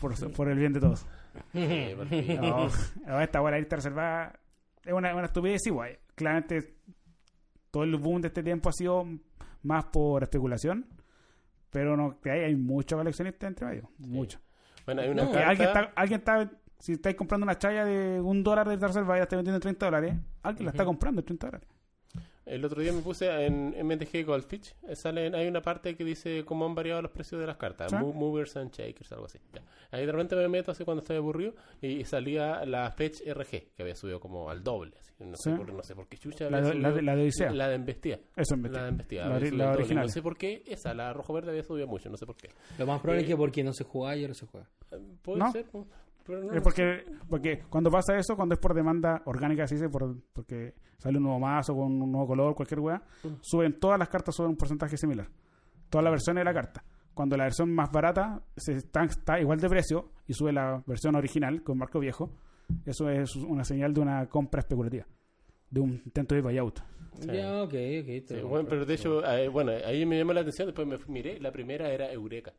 Por, por el bien de todos. Sí. No, no, esta la lista reservada, es una, una estupidez igual. Claramente, todo el boom de este tiempo ha sido más por especulación. Pero no, que hay, hay muchos coleccionistas entre medio. Muchos. Bueno, hay una No, Que carta... alguien está, alguien está, si estáis comprando una chaya de un dólar de Survival y la estáis vendiendo en 30 dólares, alguien la está comprando en 30 dólares. El otro día me puse en MTG Goldfish. eh, Salen, hay una parte que dice cómo han variado los precios de las cartas. ¿Sí? Mo- Movers and Shakers, algo así. Ya. Ahí de repente me meto así cuando estoy aburrido y salía la Fetch RG, que había subido como al doble. así. No, sé por, no sé por qué chucha. La de- la de- la de Odisea. La de. Eso es La de original. No sé por qué esa, la rojo verde, había subido mucho. No sé por qué. Lo más probable Eh, es que porque no se jugaba y ahora se juega. Eh, Puede ¿No? ser, ¿no? pero no Es porque, porque cuando pasa eso, cuando es por demanda orgánica, así dice, por, porque sale un nuevo mazo con un nuevo color, cualquier weá, suben todas las cartas suben un porcentaje similar. Todas las versiones de la carta. Cuando la versión más barata se está, está igual de precio y sube la versión original con marco viejo, eso es una señal de una compra especulativa, de un intento de buyout. Sí. Ya, ok, ok. Sí, bueno, pero de hecho, eh, bueno, ahí me llamó la atención, después me miré, la primera era Eureka.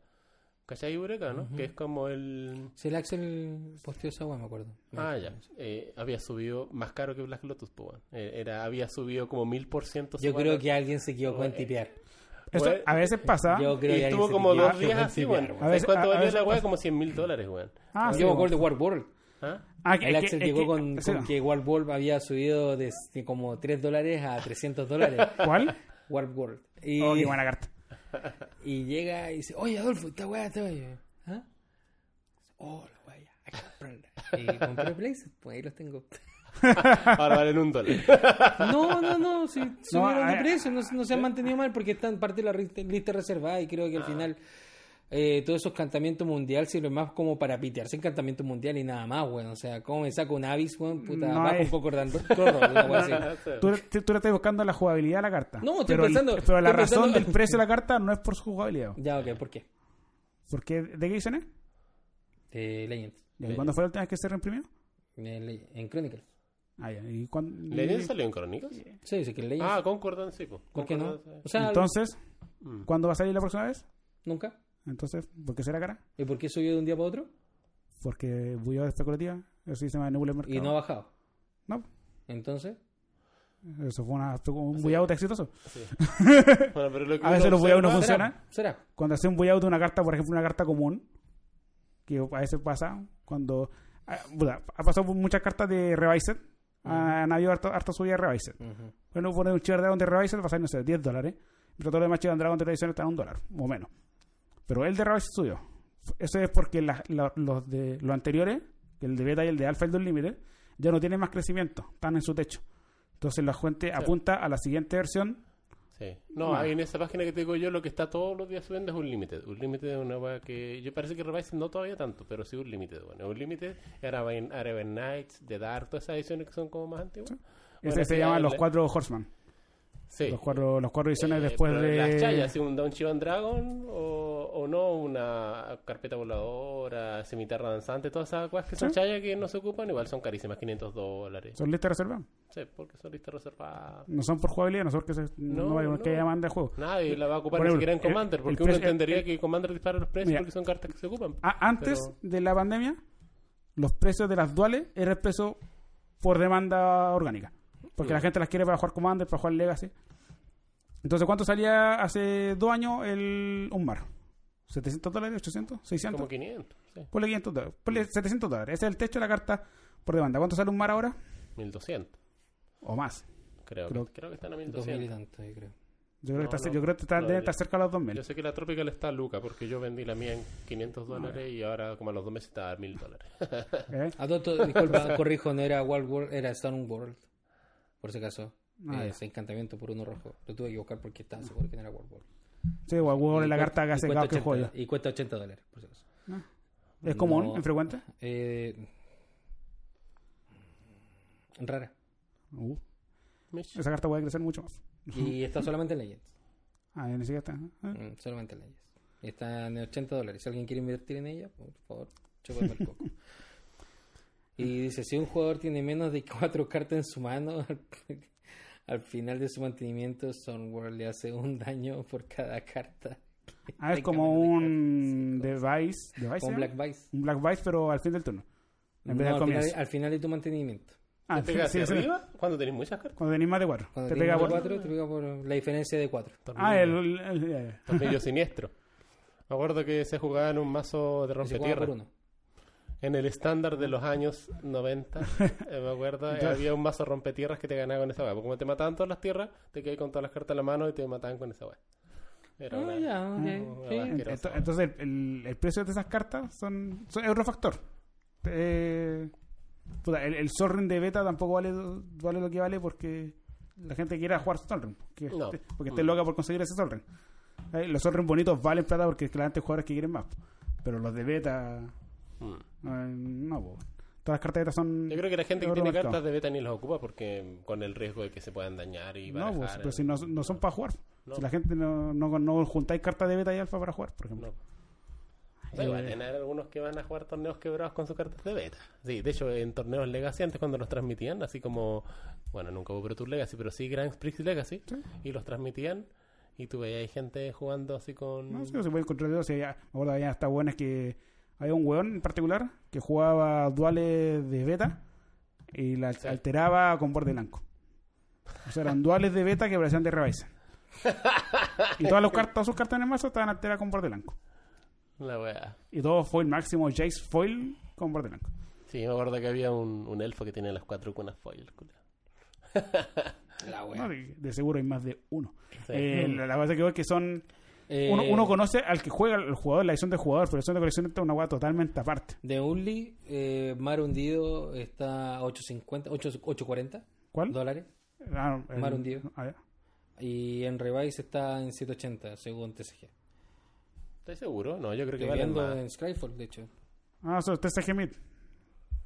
¿Cachai Eureka, no? Que es como el... Sí, el Axel posteó esa me acuerdo. Ah, ya. Eh, había subido más caro que Black Lotus, pues, bueno. Eh, era, había subido como mil por ciento. Yo creo que alguien se equivocó en Bueno, tipear. Eso Bueno, a veces pasa. Yo creo Y que estuvo alguien se como dos días así, weón. A veces- ¿Cuánto valía la weá? Como 100 mil dólares, weón. Ah, sí, Yo me bueno. acuerdo de War World. ¿Ah? Ah, que- El Axel llegó que- con, con que War World había subido de, de como 3 dólares a 300 dólares. ¿Cuál? Warp World. Y, Oh, qué buena carta. <laughs> y llega y dice, oye Adolfo, esta weá, esta weá. ¿Ah? Oh, la weá, hay que comprarla. Y compré Blaze, pues ahí los tengo. <laughs> Ahora valen un dólar. <laughs> No, no, no, sí, subieron de eh, precio, no, no se han mantenido mal porque están parte de la lista reservada y creo que al final eh, todos esos cantamientos mundial sirven más como para pitearse en cantamiento mundial y nada más, weón. O sea, ¿cómo me saco un Avis, weón? Puta, No un poco dando así. <laughs> Tú, tú, le estás buscando la jugabilidad de la carta. No, estoy pero, pensando- pero la razón pensando- del precio de la carta no es por su jugabilidad. Ya, ok, ¿por qué? ¿Por qué? ¿De qué es? Eh, Legends. ¿Y cuándo fue la última vez que se reimprimió? En, Le- en Chronicles. Ah, ya. ¿Y cuándo? ¿Legend salió en Crónicas? Sí, dice que Legends. Ah, Concordan, sí. ¿Por qué no? Concordan, O sea, Entonces, Mm. ¿cuándo va a salir la próxima vez? nunca. Entonces, ¿por qué será cara? ¿Y por qué subió de un día para otro? Porque bullado especulativa. Eso se llama nebula del mercado. Y no ha bajado. No, Entonces, eso fue una, un buyout exitoso. sí. <laughs> Bueno, pero lo que A veces los buyout no funcionan. ¿será? Cuando hace un buyout de una carta, por ejemplo, una carta común, que a veces pasa, cuando... ah, Ha pasado por muchas cartas de Revised. Han habido harta, harta subida de Revised. Ujú. Bueno, poner un Chivar Dragon de Revised va a salir, no sé, 10 dólares. Pero todo lo demás Chivar Dragon de tradición está en un dólar, o menos. Pero el de Revised subió. Eso es porque la- la- los de los anteriores, el de Beta y el de Alpha y el de Unlimited, ya no tienen más crecimiento, están en su techo. Entonces la fuente apunta a la siguiente versión. Sí. No, ahí en esa página que te digo yo, lo que está todos los días subiendo es un límite. Un límite es una weá que. Yo parece que Revised no todavía tanto, pero sí un límite. Bueno, un límite era Arabian, Nights, The Dark, todas esas ediciones que son como más antiguas. Bueno, Ese se llama Los Cuatro Horseman. Sí. Los, cuatro, los cuatro ediciones Eh, después de... Las chayas, un Chivan Dragon o, o no, una carpeta voladora, cimitarra danzante, todas esas cosas que son Sí. chayas que no se ocupan, igual son carísimas, 500 dólares. Son listas reservadas. Sí, porque son listas reservadas. No son por jugabilidad, no son porque se, no, No, hay no. que demanda de juego. Nadie la va a ocupar Por ni ejemplo, siquiera en Commander, porque uno entendería el- que Commander dispara los precios Mira. porque son cartas que se ocupan. A- antes Pero- de la pandemia, los precios de las duales era el precio por demanda orgánica. Porque Mm. la gente las quiere para jugar Commander, para jugar Legacy. Entonces, ¿cuánto salía hace dos años el, un mar? ¿700 dólares? ¿800? ¿600? Como 500, sí. Ponle 500 dólares. Ponle 700 dólares. Ese es el techo de la carta por demanda. ¿Cuánto sale un mar ahora? 1200, O más. creo. Creo- que, creo que están a Dos mil y 1200. tanto, yo creo. Yo creo No, que está, no. yo creo que está, No, debe yo- estar cerca de los 2000. Yo sé que la Tropical está a Luca, porque yo vendí la mía en 500 dólares y ahora como a los dos meses está a 1000 dólares. ¿Eh? A todo, todo- disculpa, <laughs> corrijo, no era Wild World, era Stone World. Por si acaso. Ah, Eh, ese encantamiento por uno rojo. Lo tuve que buscar porque estaba seguro que no era World. Sí, Y es la carta que hace cada que 80 juega. Y cuesta 80 dólares, por si acaso. ¿Es común, No. infrecuente? Eh, rara. Uh, esa carta puede crecer mucho más. Y está solamente en Legends. <laughs> Ah, ni siquiera está. ¿eh? Mm, solamente en Legends. Y está en 80 dólares. Si alguien quiere invertir en ella, por favor, <laughs> chúpame el coco. Y dice, si un jugador tiene menos de cuatro cartas en su mano, al, <laughs> al final de su mantenimiento, Sunworld le hace un daño por cada carta. <laughs> Ah, es como un cuatro. device. ¿device llama? Black Vice. Un Black Vice, pero al fin del turno. En vez No, al, final, al final de tu mantenimiento. Ah, ¿Te pega sí, hacia sí. arriba? Cuando tenés muchas cartas. Cuando tenéis más de 4. Cuando Te pega más por. de cuatro, te pega por la diferencia de cuatro. Ah, el. el- el- Tornillo siniestro. Me acuerdo que se jugaba en un mazo de rompetierra. En el estándar de los años 90, <laughs> eh, me acuerdo, eh, Entonces- había un mazo rompetierras que te ganaba con esa weá. Porque como te mataban todas las tierras, te quedabas con todas las cartas en la mano y te mataban con esa weá. Era Ah, una- Sí. Ento- Entonces, el, el precio de esas cartas son, son es otro factor. Eh, puta, el, el Sol Ring de beta tampoco vale, vale lo que vale porque la gente quiera jugar Sol Ring. Que No. esté- porque esté Mm. loca por conseguir ese Sol Ring. Eh, Los Sol Ring bonitos valen plata porque claramente hay jugadores que quieren más. Pero los de beta, Mm. Eh, no, po. Todas las beta son. Yo creo que la gente que tiene mercado. cartas de beta ni las ocupa porque con el riesgo de que se puedan dañar y No, pues, pero eh, si no, no son para jugar. No. Si la gente no, no, no juntáis cartas de beta y alfa para jugar, por ejemplo. No. O a haber algunos que van a jugar torneos quebrados con sus cartas de beta. Sí, de hecho, en torneos Legacy, antes cuando los transmitían, así como, bueno, nunca hubo Pro Tour Legacy, pero sí Grand Prix Legacy, Sí. y los transmitían, y tú veías gente jugando así con. No, sí, se puede encontrar de dos. y ya- Me acuerdo había hasta buenas que había un weón en particular que jugaba duales de beta y la Sí. alteraba con borde blanco. O sea, eran duales de beta que parecían de Rebaiser. <laughs> y todas, las cartas, todas sus cartas en el mazo estaban alteradas con borde blanco. La wea. Y todo foil máximo, Jace foil con borde blanco. Sí, me acuerdo que había un, un elfo que tenía las cuatro cunas foil. La ¿no? wea. De, de seguro hay más de uno. Sí. Eh, la, la base que veo es que son. Eh, Uno, uno conoce al que juega el jugador, la edición del jugador, pero la edición de colección es una weá totalmente aparte. De Unli, eh, Mar Hundido está a 8.50, 8, 8.40 ¿Cuál? dólares. Ah, el- Mar hundido. ah. Y en Revise está en 7.80, según TCG. ¿Estás seguro? No, yo creo que viendo más. en Skyfall, de hecho. Ah, eso es TCG Mid.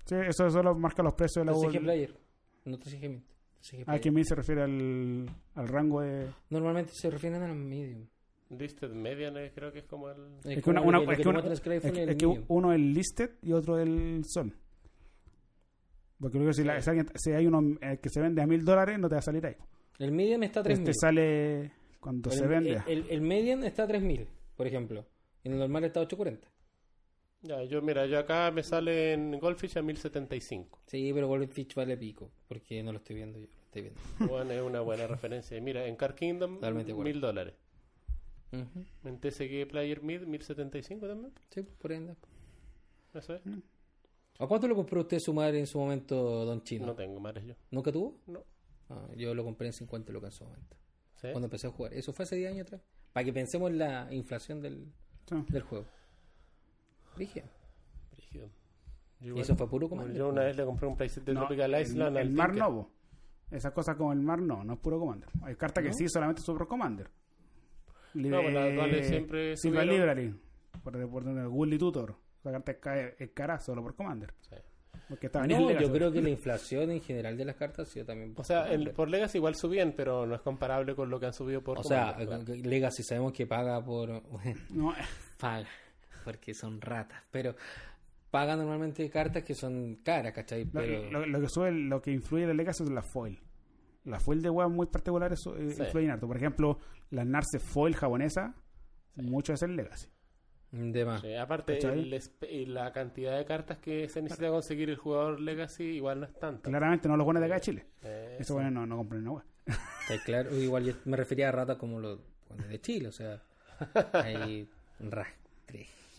Sí, eso solo marca los precios de la TCG. Player, no TCG Mint. TCG Ah, que Mid se refiere al, al rango de. Normalmente se refieren a los medium. Listed Median eh, creo que es como el... Es, que, una, una- es que en es que- es que uno es el listed y otro el sol. Porque creo que si, la- si alguien- si hay uno eh, que se vende a mil dólares, no te va a salir ahí. El medium está a 3.000. Este sale cuando se el, vende. el, el medium está a 3.000, por ejemplo. Y el normal está a 8.40. Ya, yo mira, yo acá me sale en Goldfish a 1075. Sí, pero Goldfish vale pico. Porque no lo estoy viendo yo, lo estoy viendo. Bueno, es una buena referencia. Y Mira, en Car Kingdom, mil dólares. Ujú. En TCG Player Mid, 1075 también. Sí, por ahí anda. Eso es. ¿A cuánto lo compró usted su madre en su momento, Don Chino? No tengo mares yo. ¿Nunca tuvo? No. Ah, yo lo compré en 50 lucas en su momento. ¿Sí? Cuando empecé a jugar. Eso fue hace 10 años atrás. Para que pensemos en la inflación del, Sí. del juego. Dije. Brígido. Yo Y igual- eso fue puro comando. Yo una vez le compré un playset de No, Tropical el, Island el al mar Tinker. no. po. Esas cosas como el mar no, no es puro commander. Hay cartas que ¿No? sí, solamente son pro commander. No, pues las duales siempre subieron. Library. Por, por Tutor. Esa carta es, ca- es cara solo por commander. Sí. Porque estaba en No, Legacy. yo creo que la <laughs> inflación en general de las cartas ha sido también. por O sea, el, por Legacy igual subían, pero no es comparable con lo que han subido por o sea. Legacy sabemos que paga por. No, <laughs> paga, porque son ratas. Pero paga normalmente cartas que son caras, ¿cachai? Lo, Pero. lo- lo que sube, lo que influye en la Legacy es la foil. La foil de weas muy particulares eh, Sí. influyen harto. Por ejemplo, la Narce foil japonesa, mucho es el Legacy. De más. Sí, aparte, la cantidad de cartas que se necesita conseguir el jugador Legacy igual no es tanta. Claramente no los buenos de acá de Chile. Eh, Esos buenos no, no compran una claro, igual yo me refería a ratas como los bueno, de Chile, o sea, <laughs> ahí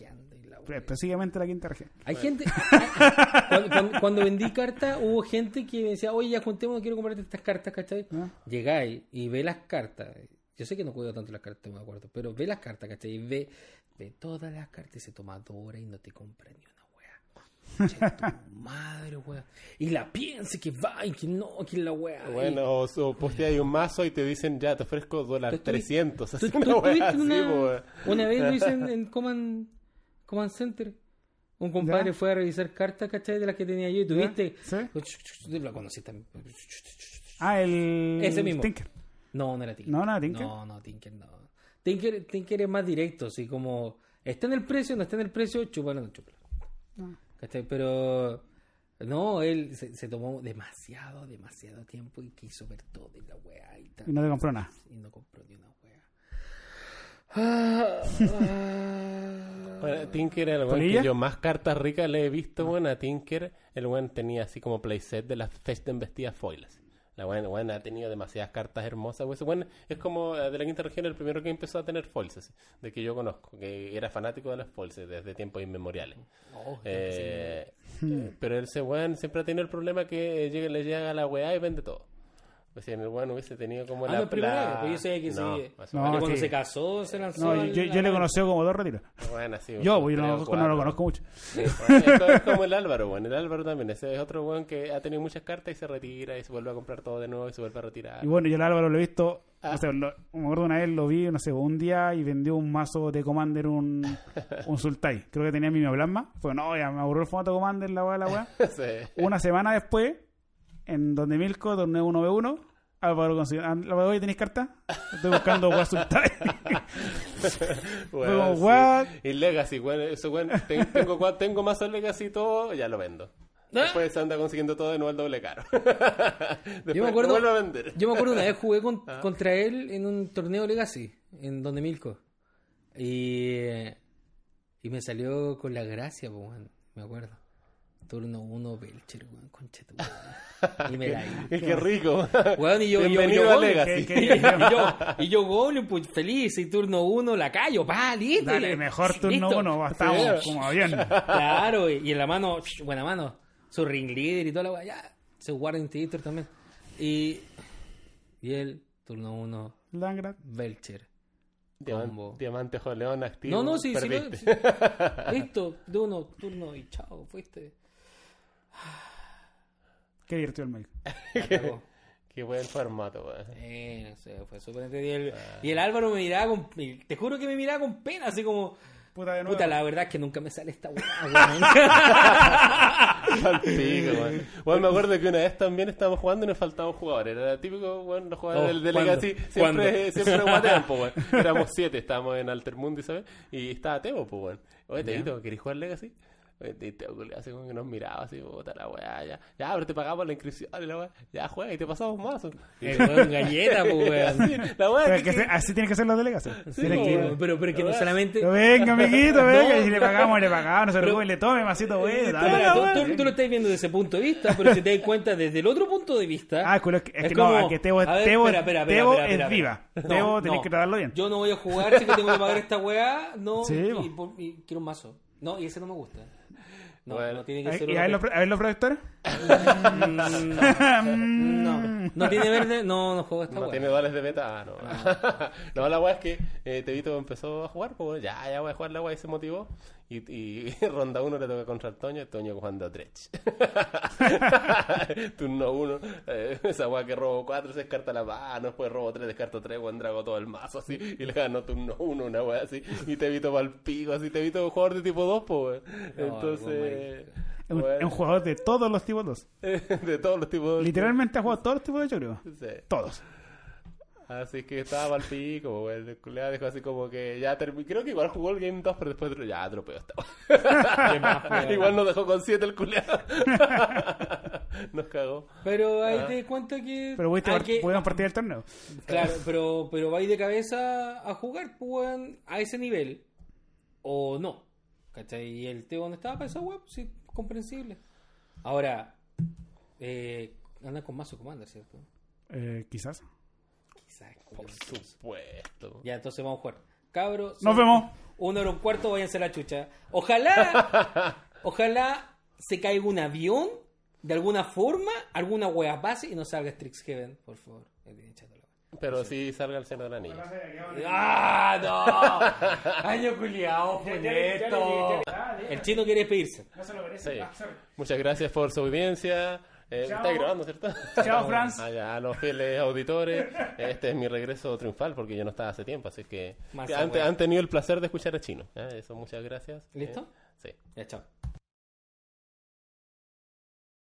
rastreando y la. Específicamente la quinta región. Hay gente, <laughs> cuando, cuando- cuando vendí cartas, hubo gente que me decía, oye, ya juntemos, quiero comprarte estas cartas, ¿cachai? ¿no? Llegáis y ve las cartas. Yo sé que no cuido tanto las cartas, me acuerdo, pero ve las cartas, ¿cachai? Y ve, ve todas las cartas y se toma dos horas y no te compra ni una tu <laughs> madre, wea. Y la piense que va y que no, que la wea. Bueno, o, o posteas un mazo y te dicen, ya, te ofrezco dólar Tú estuvi- 300. Tú, Así una así, una, una vez lo hice en, en <laughs> Command, Command Center. Un compadre ¿Ya? fue a revisar cartas, ¿cachai? De las que tenía yo y tuviste. ¿Sí? Lo conocí también. Ah, el. Ese mismo. Tinker. No, no era Tinker. No, no era Tinker. No, no, Tinker no. Tinker, Tinker es más directo, así como. Está en el precio, no está en el precio, chúpalo, no chúpalo. Ah. ¿Cachai? Pero. No, él se, se tomó demasiado, demasiado tiempo y quiso ver todo y la weá y tal. Y no te compró nada. Y no compró ni una weá. Ah, Bueno, Tinker era el weón que yo más cartas ricas le he visto, bueno, a Tinker. El weón tenía así como playset de las Festen vestidas foil. así. La buena, buena ha tenido demasiadas cartas hermosas. weón es como eh, de la quinta región el primero que empezó a tener foils, así, de que yo conozco, que era fanático de las foils desde tiempos inmemoriales. Oh, Eh, eh, pero ese weón siempre ha tenido el problema que llega, le llega a la weá y vende todo. O sea, en el weón hubiese tenido como Ah, la... no, primera la- pues yo sé que no, sí. No, cuando sí. se casó se lanzó. No, yo, le conocí como dos retiros. Bueno, sí, Yo, pues, yo no, o cuatro. lo conozco mucho. Bueno, es, co- es como el Álvaro, bueno, el Álvaro también, ese es otro weón que ha tenido muchas cartas y se retira y se vuelve a comprar todo de nuevo y se vuelve a retirar. Y bueno, yo el Álvaro lo he visto, Ah. no sé, lo- me acuerdo una vez lo vi, no sé, un día y vendió un mazo de Commander, un, <laughs> un Sultai. Creo que tenía Mimeoplasma. Fue, no, ya me aburrió el formato Commander, la weá, la weá. <laughs> Sí. Una semana después, en donde Milko, torneo 1v1, Álvaro consiguió. "Ah, Álvaro, ¿tenéis carta? Estoy buscando. <laughs> <laughs> Weón, como, sí. what? Y Legacy, weón, eso, ten- tengo, cua- tengo más Legacy y todo, ya lo vendo. ¿Ah? Después se anda consiguiendo todo de nuevo al doble caro. Después <laughs> Yo me acuerdo, a vender. yo me acuerdo una vez jugué con- Ah. contra él en un torneo Legacy, en donde Milko. Y, y me salió con la gracia, pues, me acuerdo. Turno 1 Belcher, weón, concha tu madre. Y me <laughs> la di. Es que rico. Weón, y yo, yo, Bienvenido yo, a Goblin, Legacy. que- y, que- y yo, y yo Goblin, pues feliz, y turno 1 la callo, pa, listo. Dale, mejor turno listo. uno, estamos Sí. como bien. Claro, y en la mano, buena mano, su ring leader y toda la weá, ya, se guarda Intimidator también. Y, y él, turno 1, Langrat. Belcher. Diamante, Combo. diamante Ojo de León activo. No, no, sí, sí, perdiste. sí. <laughs> Listo, de uno, turno y chao, fuiste. Qué divertido el Mike. <laughs> Qué buen formato, weón. Eh, no sé, fue súper entretenido. Y el, y el Álvaro me miraba con. Te juro que me miraba con pena, así como. Puta de nuevo. Puta, la verdad es que nunca me sale esta weá, <laughs> weón. Al pico, weón. Bueno, me acuerdo que una vez también estábamos jugando y nos faltaban jugadores. Era típico, bueno, los jugadores Oh, del. Legacy ¿Cuándo? siempre, siempre guatean, <laughs> weón. Éramos siete, estábamos en Altermundi, ¿sabes? Y estaba Teo, pues, weón. Oye, Teito, ¿querés jugar Legacy? Culiao, así como que nos miraba, así, puta la weá, ya. Ya, pero te pagamos la inscripción y la weá. Ya, juega y te pasamos mazo. El weón galleta, pues, <laughs> weón. así, la weá Pero que- es que se- así tiene que ser los delegados. Sí, que- weón, pero, pero que no solamente. Venga, amiguito, <laughs> venga. No. Y si le pagamos, le pagamos. No se Pero- preocupe, le tome masito, güey. Tú, tú- lo estás viendo desde ese punto de vista, pero si te das cuenta desde el otro punto de vista. Ah, es que, es es que como- no, que Tebo, es- a ver, Tebo, espera, espera, espera, Tebo espera, es viva. Tebo No, tenés no. que tratarlo bien. Yo no voy a jugar si que tengo que pagar esta weá. No, Sí, y, po. y por- y quiero un mazo. No, y ese no me gusta. No, Bueno. no tiene que Ahí- ser ¿Y a ver los, a ver los productores? Mm, <laughs> No, no tiene verde, no, no juego esta No tiene dólares de beta, ah, no. <laughs> no, la weá es que eh, Tevito empezó a jugar, pues ya, ya voy a jugar la weá y se motivó. Y, y <laughs> ronda 1 le toca contra el Toño, el Toño jugando a Dredge. <laughs> Turno 1, esa weá que robo 4 se descarta la mano, después robo 3, descarto 3, weón, drago todo el mazo así, y le ganó turno 1, una weá así, y Tevito va al pico, así, Tevito es un jugador de tipo 2, pues. No, Entonces, Es un, es un jugador de todos los tipos 2. <laughs> de todos los tipos. Literalmente ha jugado todos los tipos de choreo. Sí. Todos. Así que estaba al pico. El culiao dejó así como que ya terminó. Creo que igual jugó el Game 2, pero después ya esta <laughs> weón. Igual nos dejó con 7 el culiado. <laughs> nos cagó. Pero ahí Ah. te das cuenta que. Pero hay part- que- partir del torneo. Claro, pero, pero vais de cabeza a jugar, pues, a ese nivel. O no. ¿Cachai? Y el Teo donde estaba para esa web, sí, comprensible. Ahora, eh, andan con mazo commander, ¿cierto? Eh, quizás. Quizás. Por supuesto. Ya, entonces vamos a jugar. Cabros. Nos vemos. Una hora un cuarto, váyanse a la chucha. Ojalá, <laughs> ojalá se caiga un avión de alguna forma, alguna wea base y no salga Strixhaven, por favor. La. Pero sí salga el seno del anillo. ¡Ah, no! <laughs> Año culiao, puñeto. El chino quiere despedirse. No se lo merece. Sí. Ah. Muchas gracias por su audiencia. Eh, Chao. ¿Estáis grabando, cierto? Chao, Franz. A los fieles auditores. Este es mi regreso triunfal porque yo no estaba hace tiempo. Así que, Más que esa han, wea. han tenido el placer de escuchar a Chino. ¿eh? Eso, muchas gracias. ¿Listo? Eh, sí. Ya, chao.